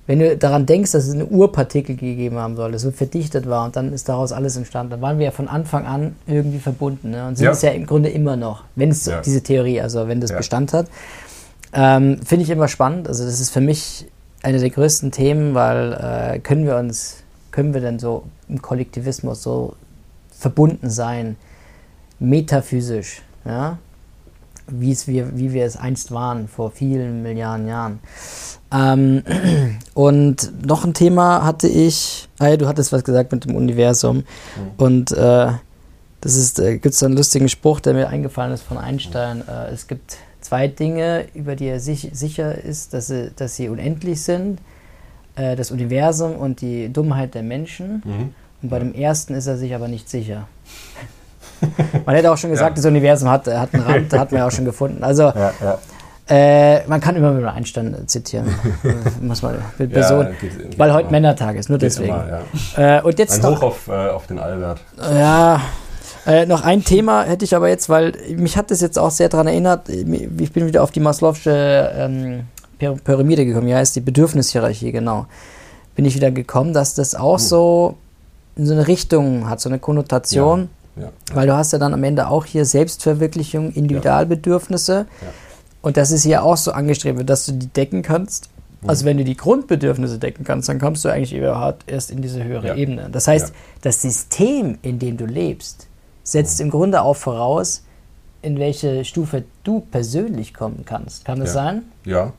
wenn du daran denkst, dass es eine Urpartikel gegeben haben soll, das so verdichtet war und dann ist daraus alles entstanden, dann waren wir ja von Anfang an irgendwie verbunden ne? und sind ja. es ja im Grunde immer noch, wenn es ja. diese Theorie, also wenn das ja. Bestand hat. Ähm, Finde ich immer spannend. Also das ist für mich eine der größten Themen, weil äh, können wir uns, können wir denn so im Kollektivismus so verbunden sein, metaphysisch, ja, wie, es wir, wie wir es einst waren, vor vielen Milliarden Jahren. Ähm, und noch ein Thema hatte ich, ah ja, du hattest was gesagt mit dem Universum. Mhm. Und äh, das ist, äh, gibt es einen lustigen Spruch, der mir eingefallen ist von Einstein. Äh, es gibt zwei Dinge, über die er sich sicher ist, dass sie, dass sie unendlich sind. Äh, das Universum und die Dummheit der Menschen. Mhm. Und bei dem ersten ist er sich aber nicht sicher. Man hätte auch schon gesagt, Ja. das Universum hat, hat einen Rand, hat man ja auch schon gefunden. Also Ja, ja. äh, man kann immer wieder Einstein zitieren. Muss man mit Person, geht- geht weil heute immer. Männertag ist, nur deswegen. Immer, ja. Äh, und jetzt Ein noch, Hoch auf, äh, auf den Albert. Ja, äh, noch ein Thema hätte ich aber jetzt, weil mich hat das jetzt auch sehr daran erinnert, ich bin wieder auf die Maslow'sche ähm, Py- Pyramide gekommen, ja, ist die Bedürfnishierarchie, genau. Bin ich wieder gekommen, dass das auch so so eine Richtung hat, so eine Konnotation, Ja. weil du hast ja dann am Ende auch hier Selbstverwirklichung, Individualbedürfnisse Ja. und das ist hier auch so angestrebt, dass du die decken kannst. Mhm. Also wenn du die Grundbedürfnisse decken kannst, dann kommst du eigentlich überhaupt erst in diese höhere Ja. Ebene. Das heißt, Ja. das System, in dem du lebst, setzt im Grunde auch voraus, in welche Stufe du persönlich kommen kannst. Kann das Ja. sein? Ja,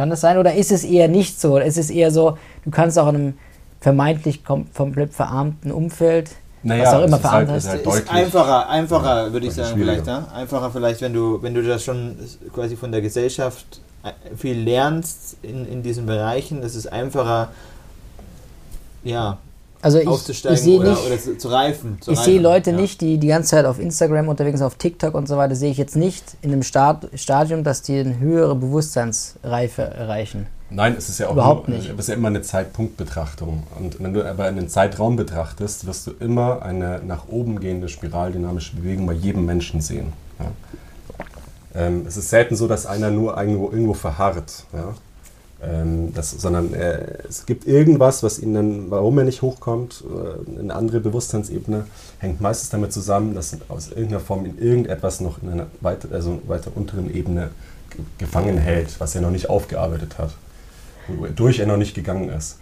Kann das sein? Oder ist es eher nicht so? Ist es eher so, du kannst auch in einem vermeintlich kom komplett verarmten Umfeld, naja, was auch immer ist halt, verarmt ist halt ist deutlich. einfacher, einfacher würde ich sagen, vielleicht. Ne? Einfacher vielleicht, wenn du, wenn du das schon quasi von der Gesellschaft äh, viel lernst in, in diesen Bereichen, das ist einfacher, ja, also ich, aufzusteigen ich sehe oder, nicht, oder zu, reifen. Zu ich reifen, sehe Leute ja. nicht, die die ganze Zeit auf Instagram unterwegs sind, auf TikTok und so weiter, sehe ich jetzt nicht in einem Stad Stadium, dass die eine höhere Bewusstseinsreife erreichen. Nein, es ist ja auch Überhaupt nur, nicht. Es ist ja immer eine Zeitpunktbetrachtung. Und wenn du aber einen Zeitraum betrachtest, wirst du immer eine nach oben gehende spiraldynamische Bewegung bei jedem Menschen sehen. Ja. Ähm, es ist selten so, dass einer nur irgendwo, irgendwo verharrt. Ja. Ähm, das, sondern äh, es gibt irgendwas, was ihn dann, warum er nicht hochkommt, äh, eine andere Bewusstseinsebene, hängt meistens damit zusammen, dass aus irgendeiner Form in irgendetwas noch in einer weiter, also weiter unteren Ebene ge- gefangen hält, was er noch nicht aufgearbeitet hat, wodurch er noch nicht gegangen ist.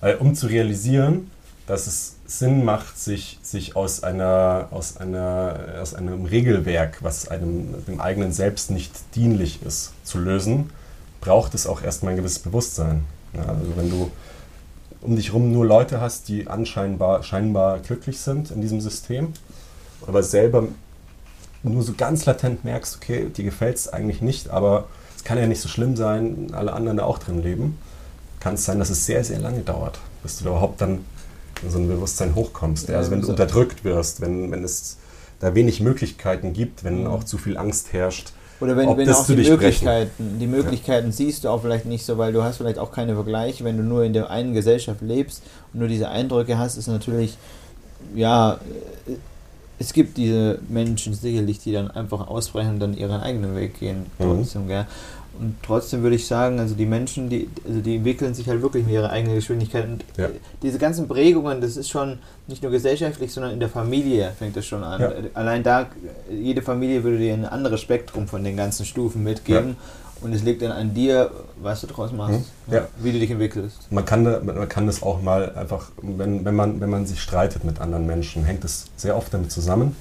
Weil, um zu realisieren, dass es Sinn macht, sich, sich aus, einer, aus, einer, aus einem Regelwerk, was einem dem eigenen Selbst nicht dienlich ist, zu lösen, braucht es auch erstmal ein gewisses Bewusstsein. Ja, also wenn du um dich herum nur Leute hast, die anscheinbar scheinbar glücklich sind in diesem System, aber selber nur so ganz latent merkst, okay, dir gefällt es eigentlich nicht, aber es kann ja nicht so schlimm sein, alle anderen da auch drin leben, kann es sein, dass es sehr, sehr lange dauert, bis du da überhaupt dann in so ein Bewusstsein hochkommst. Ja, also wenn du so- unterdrückt wirst, wenn, wenn es da wenig Möglichkeiten gibt, wenn Mhm. auch zu viel Angst herrscht. Oder wenn, ob wenn auch die. Möglichkeiten, die Möglichkeiten siehst du auch vielleicht nicht so, weil du hast vielleicht auch keine Vergleiche, wenn du nur in der einen Gesellschaft lebst und nur diese Eindrücke hast, ist natürlich, ja, äh, es gibt diese Menschen sicherlich, die dann einfach ausbrechen und dann ihren eigenen Weg gehen, Mhm. trotzdem, gell. Und trotzdem würde ich sagen, also die Menschen, die, also die entwickeln sich halt wirklich mit ihrer eigenen Geschwindigkeit. Und Ja. diese ganzen Prägungen, das ist schon nicht nur gesellschaftlich, sondern in der Familie fängt das schon an. Ja. Allein da, jede Familie würde dir ein anderes Spektrum von den ganzen Stufen mitgeben. Und es liegt dann an dir, was du draus machst, Mhm. Ja. wie du dich entwickelst. Man kann, man kann das auch mal einfach, wenn, wenn, man, wenn man sich streitet mit anderen Menschen, hängt es sehr oft damit zusammen,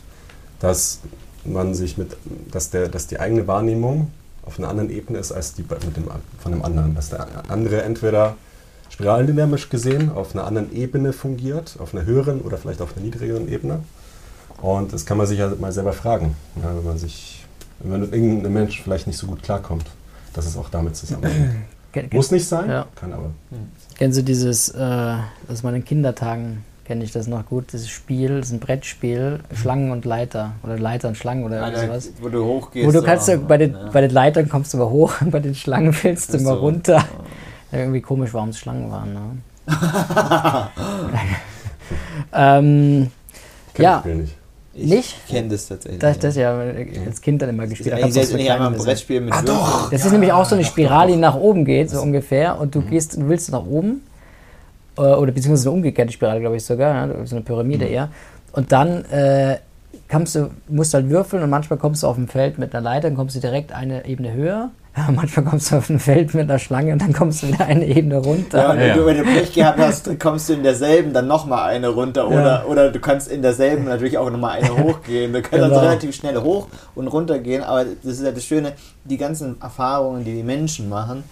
dass man sich mit, dass, der, dass die eigene Wahrnehmung auf einer anderen Ebene ist als die mit dem, von dem anderen. Dass der andere entweder spiraldynamisch gesehen auf einer anderen Ebene fungiert, auf einer höheren oder vielleicht auf einer niedrigeren Ebene. Und das kann man sich ja mal selber fragen, ja, wenn man sich, wenn man mit irgendeinem Mensch vielleicht nicht so gut klarkommt, dass es auch damit zusammenhängt. Muss nicht sein, Ja. kann aber. Kennst du dieses, äh, aus meinen Kindertagen kenne ich das noch gut, dieses Spiel, das ist ein Brettspiel, Schlangen und Leiter oder Leiter und Schlangen oder da, sowas. wo du hochgehst. Wo du so. kannst du, bei den, Ja. bei den Leitern kommst du mal hoch und bei den Schlangen fällst du mal so. runter. Ja, irgendwie komisch, warum es Schlangen waren. Ne? ähm, Kenn Ja. das Spiel nicht. Ich Nicht? kenne das tatsächlich. das, ja. das ja als Kind dann immer gespielt. Auch selbst nicht einmal ein Brettspiel mit Ah, doch. Das ist nämlich auch so eine Spirale, die nach oben geht, so ungefähr. Und du gehst, du willst nach oben. Äh, Oder beziehungsweise eine umgekehrte Spirale, glaube ich sogar. Ja, so eine Pyramide Mhm. eher. Und dann äh, kommst du, musst halt würfeln und manchmal kommst du auf dem Feld mit einer Leiter, dann kommst du direkt eine Ebene höher. Ja, manchmal kommst du auf ein Feld mit einer Schlange und dann kommst du wieder eine Ebene runter. Ja, und wenn Ja, du, wenn du Pech gehabt hast, kommst du in derselben dann nochmal eine runter. Oder, Ja. oder du kannst in derselben natürlich auch nochmal eine hochgehen. Du kannst also Genau. relativ schnell hoch und runter gehen. Aber das ist ja das Schöne, die ganzen Erfahrungen, die die Menschen machen,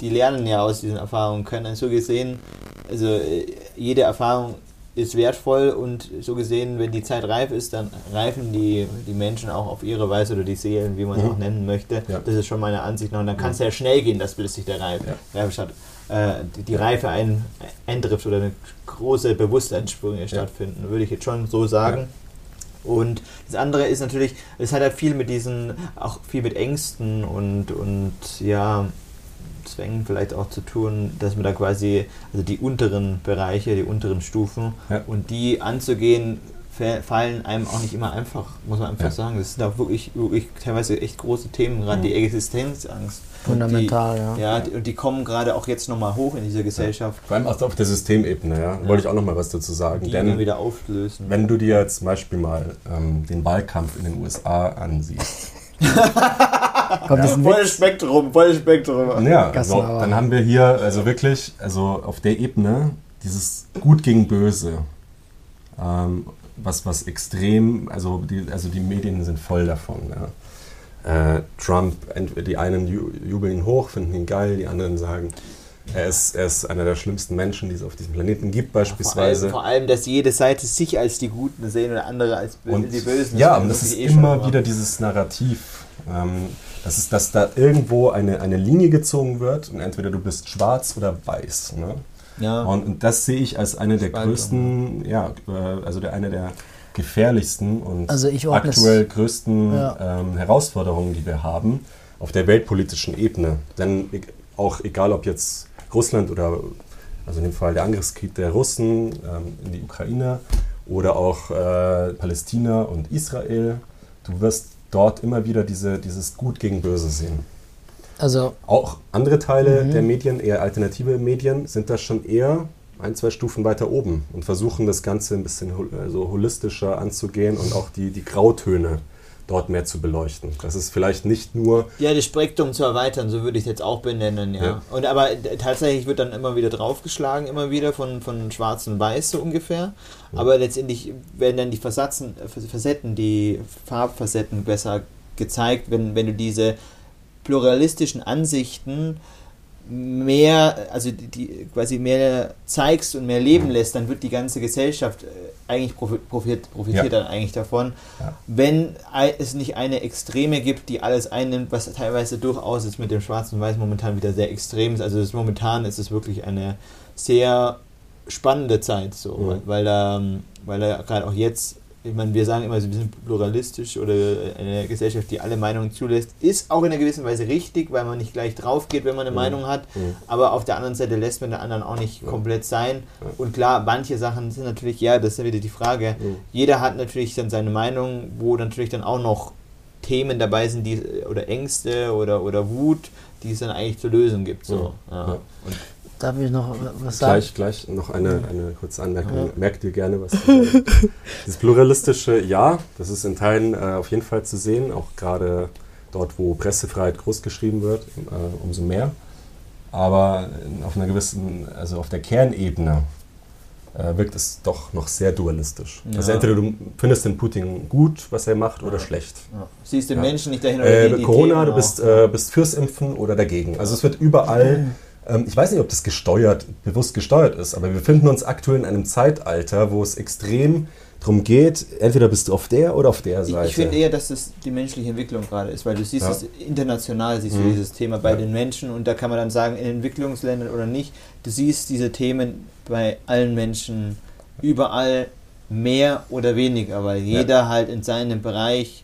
die lernen ja aus diesen Erfahrungen, können dann so gesehen, also äh, jede Erfahrung ist wertvoll und so gesehen, wenn die Zeit reif ist, dann reifen die, die Menschen auch auf ihre Weise oder die Seelen, wie man es Mhm. auch nennen möchte. Ja. Das ist schon meine Ansicht nach. Und dann kann es sehr schnell gehen, dass sich der Reif, Ja. Reifestadt, äh, die, die Reife ein, eintrifft oder eine große Bewusstseinssprünge stattfinden, würde ich jetzt schon so sagen. Und das andere ist natürlich, es hat halt viel mit diesen, auch viel mit Ängsten und, und ja, Zwängen vielleicht auch zu tun, dass man da quasi, also die unteren Bereiche, die unteren Stufen Ja. und die anzugehen, fa- fallen einem auch nicht immer einfach, muss man einfach Ja. sagen. Das sind auch wirklich, wirklich teilweise echt große Themen, gerade die Existenzangst. Fundamental, die, ja. ja. die, und die kommen gerade auch jetzt nochmal hoch in dieser Gesellschaft, Vor allem auch auf der Systemebene, ja. Da wollte ich auch noch mal was dazu sagen. die dann Denn wieder auflösen. wenn du dir zum Beispiel mal ähm, den Wahlkampf in den USA ansiehst, Kommt das ein volles? Spektrum, volles Spektrum. Ja, so, Gassenhauer. dann haben wir hier also wirklich, also auf der Ebene, dieses Gut gegen Böse, ähm, was, was extrem, also die, also die Medien sind voll davon. Ja. Äh, Trump, entweder die einen ju- jubeln ihn hoch, finden ihn geil, die anderen sagen, er ist, er ist einer der schlimmsten Menschen, die es auf diesem Planeten gibt, Vor allem, beispielsweise. vor allem, dass jede Seite sich als die Guten sehen und andere als bö- Und die Bösen. ja, und das ist eh immer wieder dieses Narrativ, ähm, das ist, dass da irgendwo eine, eine Linie gezogen wird und entweder du bist schwarz oder weiß. Ne? Ja. Und, und das sehe ich als eine der Spaltung. größten, ja, äh, also der, eine der gefährlichsten und Also ich ordne es- aktuell größten Ja. ähm, Herausforderungen, die wir haben auf der weltpolitischen Ebene. Denn e- auch egal, ob jetzt Russland oder, also in dem Fall der Angriffskrieg der Russen ähm, in die Ukraine oder auch äh, Palästina und Israel, du wirst dort immer wieder diese, dieses Gut gegen Böse sehen. Also, Auch andere Teile Mhm. der Medien, eher alternative Medien, sind da schon eher ein, zwei Stufen weiter oben und versuchen das Ganze ein bisschen hol- also holistischer anzugehen und auch die, die Grautöne dort mehr zu beleuchten. Das ist vielleicht nicht nur, Ja, das Spektrum zu erweitern, so würde ich es jetzt auch benennen, ja. Ja. Und aber tatsächlich wird dann immer wieder draufgeschlagen, immer wieder von, von Schwarz und Weiß so ungefähr. Aber letztendlich werden dann die Versatzen, Facetten, die Farbfacetten besser gezeigt, wenn, wenn du diese pluralistischen Ansichten mehr, also die, die quasi mehr zeigst und mehr leben lässt, dann wird die ganze Gesellschaft äh, eigentlich profi- profitiert, profitiert Ja. dann eigentlich davon. Ja. Wenn es nicht eine Extreme gibt, die alles einnimmt, was teilweise durchaus jetzt mit dem Schwarz und Weiß momentan wieder sehr extrem ist. Also das, momentan ist es wirklich eine sehr spannende Zeit, so, Mhm. weil, weil da, weil da gerade auch jetzt, ich meine, wir sagen immer, wir sind pluralistisch oder eine Gesellschaft, die alle Meinungen zulässt, ist auch in einer gewissen Weise richtig, weil man nicht gleich drauf geht, wenn man eine Mhm. Meinung hat, Mhm. aber auf der anderen Seite lässt man den anderen auch nicht Ja. komplett sein. Ja. Und klar, manche Sachen sind natürlich, ja, das ist ja wieder die Frage, Mhm. jeder hat natürlich dann seine Meinung, wo natürlich dann auch noch Themen dabei sind, die oder Ängste oder, oder Wut, die es dann eigentlich zur Lösung gibt. So. Ja. Ja. Und darf ich noch was sagen? Gleich, gleich noch eine, eine kurze Anmerkung. Merkt ihr gerne, was. Dieses pluralistische, ja, das ist in Teilen äh, auf jeden Fall zu sehen, auch gerade dort, wo Pressefreiheit groß geschrieben wird, äh, umso mehr. Aber in- auf einer gewissen, also auf der Kernebene äh, wirkt es doch noch sehr dualistisch. Ja. Also entweder du findest den Putin gut, was er macht, oder schlecht. ja. siehst den Ja. Menschen nicht dahin oder Äh, Corona, Themen du bist, äh, bist fürs Impfen oder dagegen. Also es wird überall, ich weiß nicht, ob das gesteuert, bewusst gesteuert ist, aber wir befinden uns aktuell in einem Zeitalter, wo es extrem darum geht, entweder bist du auf der oder auf der Ich, Seite. ich finde eher, dass das die menschliche Entwicklung gerade ist, weil du siehst Ja. es international, siehst du Mhm. dieses Thema bei Ja. den Menschen und da kann man dann sagen, in Entwicklungsländern oder nicht, du siehst diese Themen bei allen Menschen überall mehr oder weniger, weil jeder halt in seinem Bereich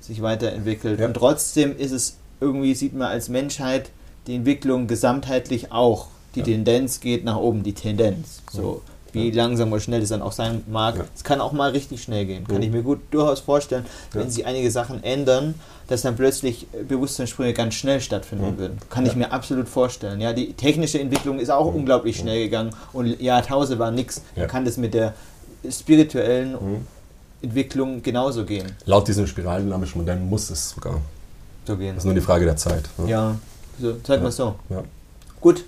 sich weiterentwickelt. Ja. Und trotzdem ist es irgendwie, sieht man als Menschheit die Entwicklung gesamtheitlich auch. Die Ja. Tendenz geht nach oben, die Tendenz. So. Wie Ja. langsam oder schnell es dann auch sein mag. Ja. Es kann auch mal richtig schnell gehen. Kann ich mir gut durchaus vorstellen, wenn sich einige Sachen ändern, dass dann plötzlich Bewusstseinssprünge ganz schnell stattfinden würden. Kann ich mir absolut vorstellen. Ja, die technische Entwicklung ist auch unglaublich schnell gegangen und Jahrtausende war nichts. Man kann das mit der spirituellen Mhm. Entwicklung genauso gehen. Laut diesem spiraldynamischen Modell muss es sogar. So gehen. Das ist nur die Frage der Zeit. ne? Ja, so, sag Ja. mal so. Ja. Gut.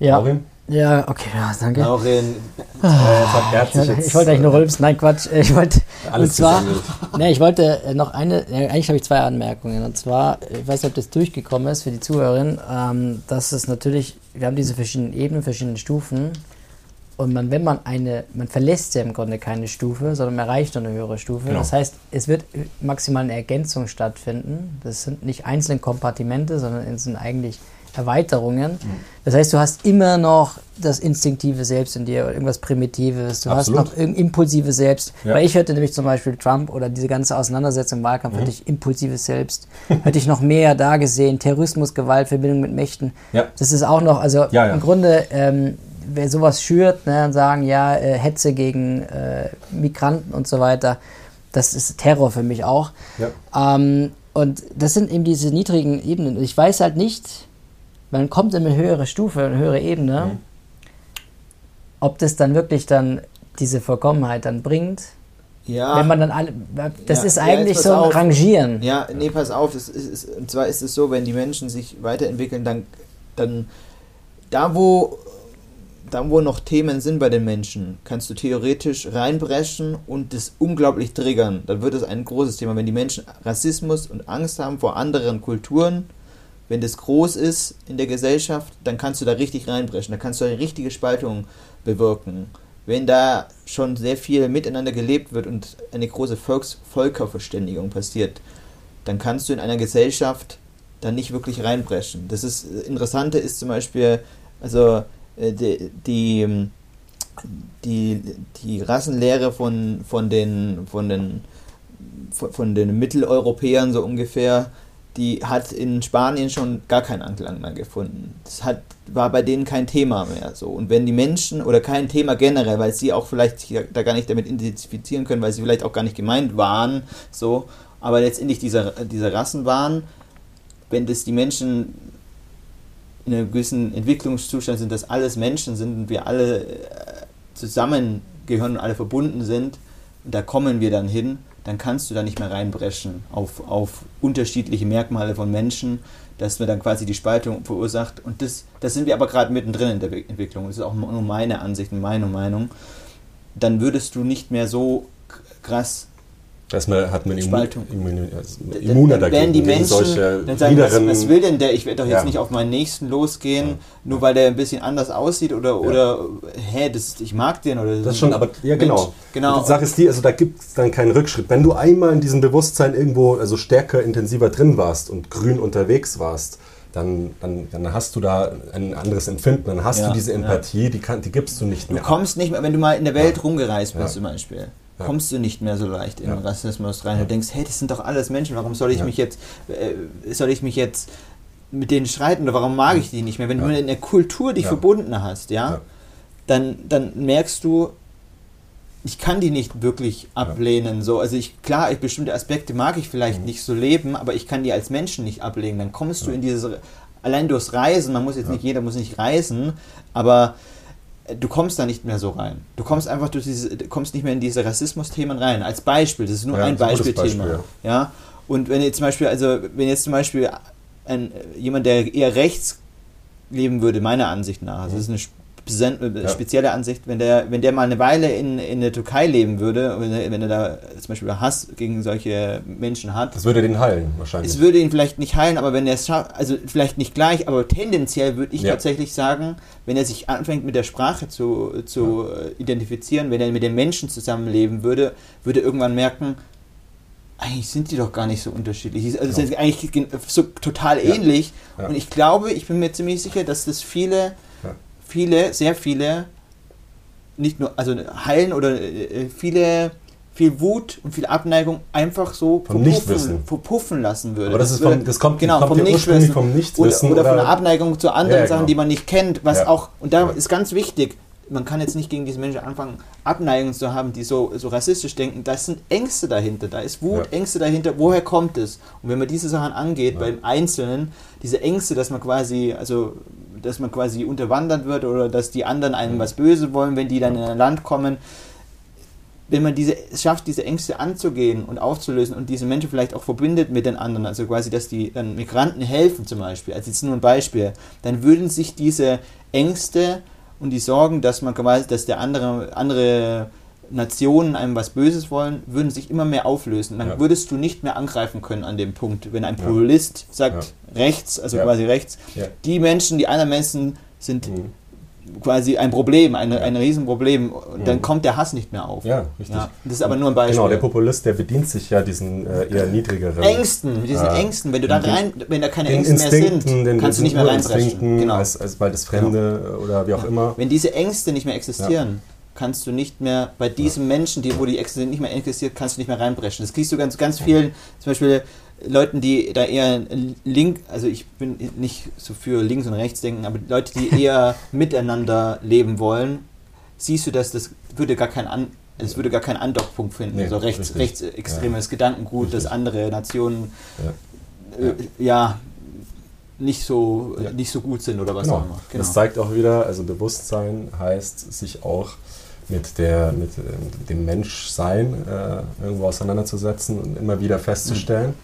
Ja, Laurin? ja, okay, ja, danke. Äh, es hat- er hat sich jetzt, ich wollte eigentlich nur äh, rülpsen. Nein, Quatsch. Ich wollte, Alles und zwar, gesammelt. ne, ich wollte äh, noch eine, äh, eigentlich habe ich zwei Anmerkungen. Und zwar, ich weiß nicht, ob das durchgekommen ist für die Zuhörerin, ähm, dass es natürlich, wir haben diese verschiedenen Ebenen, verschiedene Stufen. Und man, wenn man eine, man verlässt ja im Grunde keine Stufe, sondern man erreicht eine höhere Stufe. Genau. Das heißt, es wird maximal eine Ergänzung stattfinden. Das sind nicht einzelne Kompartimente, sondern es sind eigentlich Erweiterungen. Mhm. Das heißt, du hast immer noch das instinktive Selbst in dir oder irgendwas Primitives. Du Absolut. hast noch irgendein impulsives Selbst. Ja. Weil ich hörte nämlich zum Beispiel Trump oder diese ganze Auseinandersetzung im Wahlkampf, mhm. hatte ich impulsives Selbst. hätte ich noch mehr da gesehen. Terrorismus, Gewalt, Verbindung mit Mächten. Ja. Das ist auch noch, also ja, im Grunde, ähm, wer sowas schürt ne, und sagen, ja, äh, Hetze gegen äh, Migranten und so weiter, das ist Terror für mich auch. Ähm, und das sind eben diese niedrigen Ebenen. Ich weiß halt nicht, man kommt in eine höhere Stufe, eine höhere Ebene, mhm. ob das dann wirklich dann diese Vollkommenheit dann bringt. Ja. Wenn man dann alle. Das ja, ist eigentlich ja, so ein auf. Rangieren. Ja, nee, pass auf. Ist, ist, und zwar ist es so, wenn die Menschen sich weiterentwickeln, dann, dann da wo da wo noch Themen sind bei den Menschen, kannst du theoretisch reinbrechen und das unglaublich triggern. Dann wird es ein großes Thema. Wenn die Menschen Rassismus und Angst haben vor anderen Kulturen, wenn das groß ist in der Gesellschaft, dann kannst du da richtig reinbrechen, da kannst du eine richtige Spaltung bewirken. Wenn da schon sehr viel miteinander gelebt wird und eine große Volks Völkerverständigung passiert, dann kannst du in einer Gesellschaft da nicht wirklich reinbrechen. Das ist Interessante ist zum Beispiel, also die, die, die, die Rassenlehre von, von den von den von den Mitteleuropäern so ungefähr die hat in Spanien schon gar keinen Anklang mehr gefunden. Das hat, war bei denen kein Thema mehr. So. Und wenn die Menschen, oder kein Thema generell, weil sie auch vielleicht da gar nicht damit identifizieren können, weil sie vielleicht auch gar nicht gemeint waren, so, aber letztendlich dieser Rassen waren, wenn das die Menschen in einem gewissen Entwicklungszustand sind, dass alles Menschen sind und wir alle äh, zusammengehören und alle verbunden sind, da kommen wir dann hin, dann kannst du da nicht mehr reinbrechen auf, auf unterschiedliche Merkmale von Menschen, dass man dann quasi die Spaltung verursacht. Und das, das sind wir aber gerade mittendrin in der Entwicklung. Das ist auch nur meine Ansicht und meine Meinung. Dann würdest du nicht mehr so krass Erstmal hat man Spaltung. Immun, also immuner dann, dagegen. die Menschen dann sagen, was, was, will denn der? Ich werde doch jetzt ja. nicht auf meinen Nächsten losgehen, ja. nur weil der ein bisschen anders aussieht oder, ja. oder hä, das, ich mag den oder Das schon, aber ja genau. genau. Die Sache ist die, also da gibt es dann keinen Rückschritt. Wenn du einmal in diesem Bewusstsein irgendwo also stärker, intensiver drin warst und grün unterwegs warst, dann, dann, dann hast du da ein anderes Empfinden, dann hast du diese Empathie, die, kann, die gibst du nicht mehr. Du kommst nicht mehr, wenn du mal in der Welt rumgereist bist zum Beispiel ja. kommst du nicht mehr so leicht in ja. Rassismus rein. Du denkst, hey, das sind doch alles Menschen, warum soll ich mich jetzt, äh, soll ich mich jetzt mit denen streiten oder warum mag ich die nicht mehr? Wenn du in der Kultur dich verbunden hast, ja, Dann, dann merkst du, ich kann die nicht wirklich ablehnen. So, also ich, klar, ich, bestimmte Aspekte mag ich vielleicht mhm. nicht so leben, aber ich kann die als Menschen nicht ablehnen. Dann kommst du in dieses, allein durchs Reisen, man muss jetzt nicht, jeder muss nicht reisen, aber du kommst da nicht mehr so rein. Du kommst einfach durch diese, kommst nicht mehr in diese Rassismus-Themen rein. Als Beispiel, das ist nur ja, ein Beispielthema. Beispiel, ja. Und wenn jetzt zum Beispiel, also wenn jetzt zum Beispiel ein, jemand, der eher rechts leben würde, meiner Ansicht nach, also das ist eine. Spezielle Ansicht, wenn der, wenn der mal eine Weile in, in der Türkei leben würde, wenn er, wenn er da zum Beispiel Hass gegen solche Menschen hat. Das würde den heilen, wahrscheinlich. Es würde ihn vielleicht nicht heilen, aber wenn er es schafft, also vielleicht nicht gleich, aber tendenziell würde ich ja. tatsächlich sagen, wenn er sich anfängt mit der Sprache zu, zu ja. identifizieren, wenn er mit den Menschen zusammenleben würde, würde er irgendwann merken, eigentlich sind die doch gar nicht so unterschiedlich. Also ja. sind eigentlich so total ähnlich. Und ich glaube, ich bin mir ziemlich sicher, dass das viele viele, sehr viele, nicht nur, also heilen oder äh, viele, viel Wut und viel Abneigung einfach so Nichtwissen. verpuffen lassen würde. Aber das, ist vom, das kommt, genau, kommt vom, Nichtwissen. vom Nichtwissen. Oder, oder, von der Abneigung zu anderen ja, Sachen, genau. die man nicht kennt, was ja. auch, und da ja. ist ganz wichtig, man kann jetzt nicht gegen diese Menschen anfangen, Abneigung zu haben, die so, so rassistisch denken. Da sind Ängste dahinter, da ist Wut, ja. Ängste dahinter. Woher kommt es? Und wenn man diese Sachen angeht, ja. beim Einzelnen, diese Ängste, dass man quasi, also dass man quasi unterwandert wird oder dass die anderen einem was Böse wollen, wenn die dann in ein Land kommen. Wenn man diese, es schafft, diese Ängste anzugehen und aufzulösen und diese Menschen vielleicht auch verbindet mit den anderen, also quasi, dass die dann Migranten helfen zum Beispiel, als jetzt nur ein Beispiel, dann würden sich diese Ängste und die Sorgen, dass man quasi, dass der andere, andere Nationen einem was Böses wollen, würden sich immer mehr auflösen. Dann ja. würdest du nicht mehr angreifen können an dem Punkt, wenn ein Populist ja. sagt ja. Rechts, also quasi rechts. Die Menschen, die anderen Menschen sind mhm. quasi ein Problem, ein, ein Riesenproblem. Und dann kommt der Hass nicht mehr auf. Ja, richtig. das ist aber nur ein Beispiel. Genau, der Populist, der bedient sich ja diesen äh, eher niedrigeren Ängsten, mit diesen äh, Ängsten. Wenn du da rein, wenn da keine Ängste mehr sind, kannst du nicht mehr reinbrechen. Genau. als, als bald das Fremde oder wie auch immer. Wenn diese Ängste nicht mehr existieren, kannst du nicht mehr bei diesen Menschen, die, wo die Ängste nicht mehr existiert, kannst du nicht mehr reinbrechen. Das kriegst du ganz, ganz vielen, zum Beispiel Leuten, die da eher link, also ich bin nicht so für links und rechts denken, aber Leute, die eher miteinander leben wollen, siehst du, dass das würde gar kein an es würde gar keinen Andockpunkt finden. Nee, so rechts, richtig. rechtsextremes Gedankengut, dass Richtig. andere Nationen Ja. äh, ja nicht so Ja. nicht so gut sind oder was Genau. auch immer. Das zeigt auch wieder, also Bewusstsein heißt, sich auch mit, der, mit ähm, dem Menschsein äh, irgendwo auseinanderzusetzen und immer wieder festzustellen,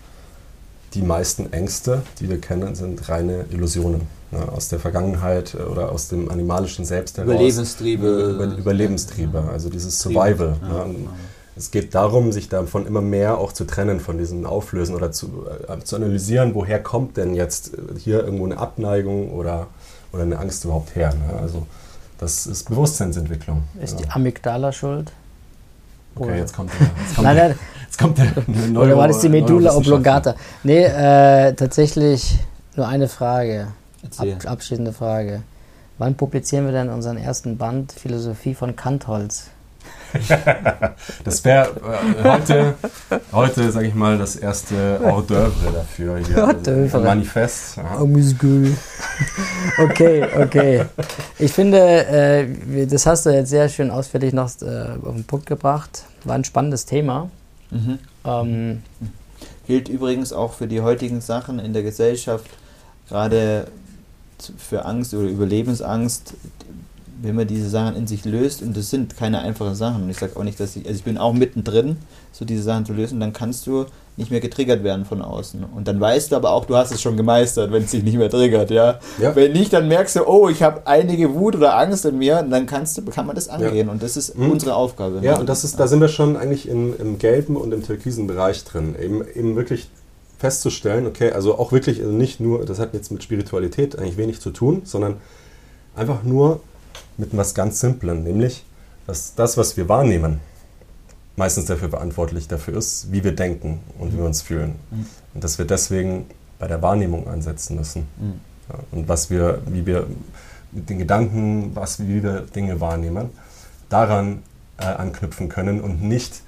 die meisten Ängste, die wir kennen, sind reine Illusionen. Ja, aus der Vergangenheit äh, oder aus dem animalischen Selbst heraus. Überlebenstriebe. Über, Überlebenstriebe, also dieses Triebe. Survival. Ja, und genau. es geht darum, sich davon immer mehr auch zu trennen, von diesem Auflösen oder zu, äh, zu analysieren, woher kommt denn jetzt äh, hier irgendwo eine Abneigung oder, oder eine Angst überhaupt her. Ne? Also das ist Bewusstseinsentwicklung. Ist die ja. Amygdala schuld? Okay, jetzt kommt der, jetzt kommt nein, jetzt kommt der oder war das die Medulla oblongata? Nee, äh, tatsächlich nur eine Frage. Ab, abschließende Frage. Wann publizieren wir denn unseren ersten Band Philosophie von Kantholz? Das wäre äh, heute, heute sage ich mal, das erste Hors d'oeuvre dafür. Hier. Ein Manifest. Ja. Amüsgül. Okay, okay. Ich finde, äh, das hast du jetzt sehr schön ausführlich noch äh, auf den Punkt gebracht. War ein spannendes Thema. Mhm. Ähm, Gilt übrigens auch für die heutigen Sachen in der Gesellschaft, gerade für Angst oder Überlebensangst, wenn man diese Sachen in sich löst, und das sind keine einfachen Sachen, und ich sage auch nicht, dass ich, also ich bin auch mittendrin, so diese Sachen zu lösen, dann kannst du nicht mehr getriggert werden von außen. Und dann weißt du aber auch, du hast es schon gemeistert, wenn es dich nicht mehr triggert, ja. Ja. Wenn nicht, dann merkst du, oh, ich habe einige Wut oder Angst in mir, und dann kannst du, kann man das angehen. Und das ist Mhm. unsere Aufgabe. Ja, ne? und das ist, da sind wir schon eigentlich in, im gelben und im türkisen Bereich drin. Eben, eben wirklich festzustellen, okay, also auch wirklich, also nicht nur, das hat jetzt mit Spiritualität eigentlich wenig zu tun, sondern einfach nur mit was ganz Simplem, nämlich, dass das, was wir wahrnehmen, meistens dafür verantwortlich dafür ist, wie wir denken und wie wir uns fühlen. Mhm. Und dass wir deswegen bei der Wahrnehmung ansetzen müssen. Mhm. Ja, und was wir, wie wir mit den Gedanken, was, wie wir Dinge wahrnehmen, daran äh, anknüpfen können und nicht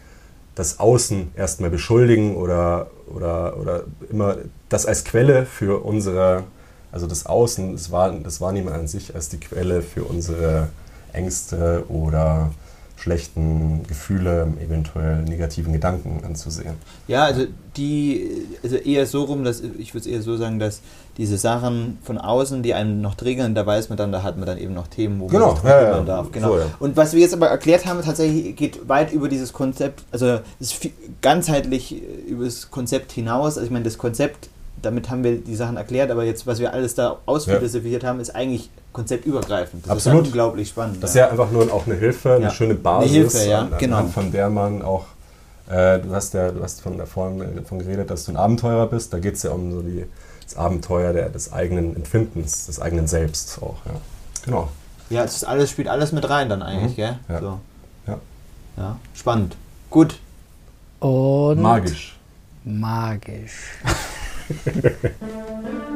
das Außen erstmal beschuldigen oder, oder, oder immer das als Quelle für unsere, also das Außen, das, Wahr, das Wahrnehmen an sich als die Quelle für unsere Ängste oder schlechten Gefühle, eventuell negativen Gedanken anzusehen. Ja, also die, also eher so rum, dass ich würde es eher so sagen, dass diese Sachen von außen, die einen noch triggern, da weiß man dann, da hat man dann eben noch Themen, wo Genau, man sich ja, kümmern ja, darf. Genau. so, ja. Und was wir jetzt aber erklärt haben, tatsächlich geht weit über dieses Konzept, also ist ganzheitlich äh, über das Konzept hinaus. Also ich meine, das Konzept, damit haben wir die Sachen erklärt, aber jetzt, was wir alles da ausphilosophiert haben, ist eigentlich konzeptübergreifend. Das Absolut. ist unglaublich spannend. Das ist ja einfach nur auch eine Hilfe, eine Ja. schöne Basis, Eine Hilfe, ja, an, an, genau. von der man auch, äh, du hast ja, du hast von davon davon geredet, dass du ein Abenteurer bist. Da geht es ja um so die, das Abenteuer der, des eigenen Empfindens, des eigenen Selbst auch. Ja. Genau. Ja, es ist alles, spielt alles mit rein dann eigentlich, Mhm. gell? Ja. So. Ja. ja. Spannend. Gut. und Magisch. magisch. Ha ha ha ha.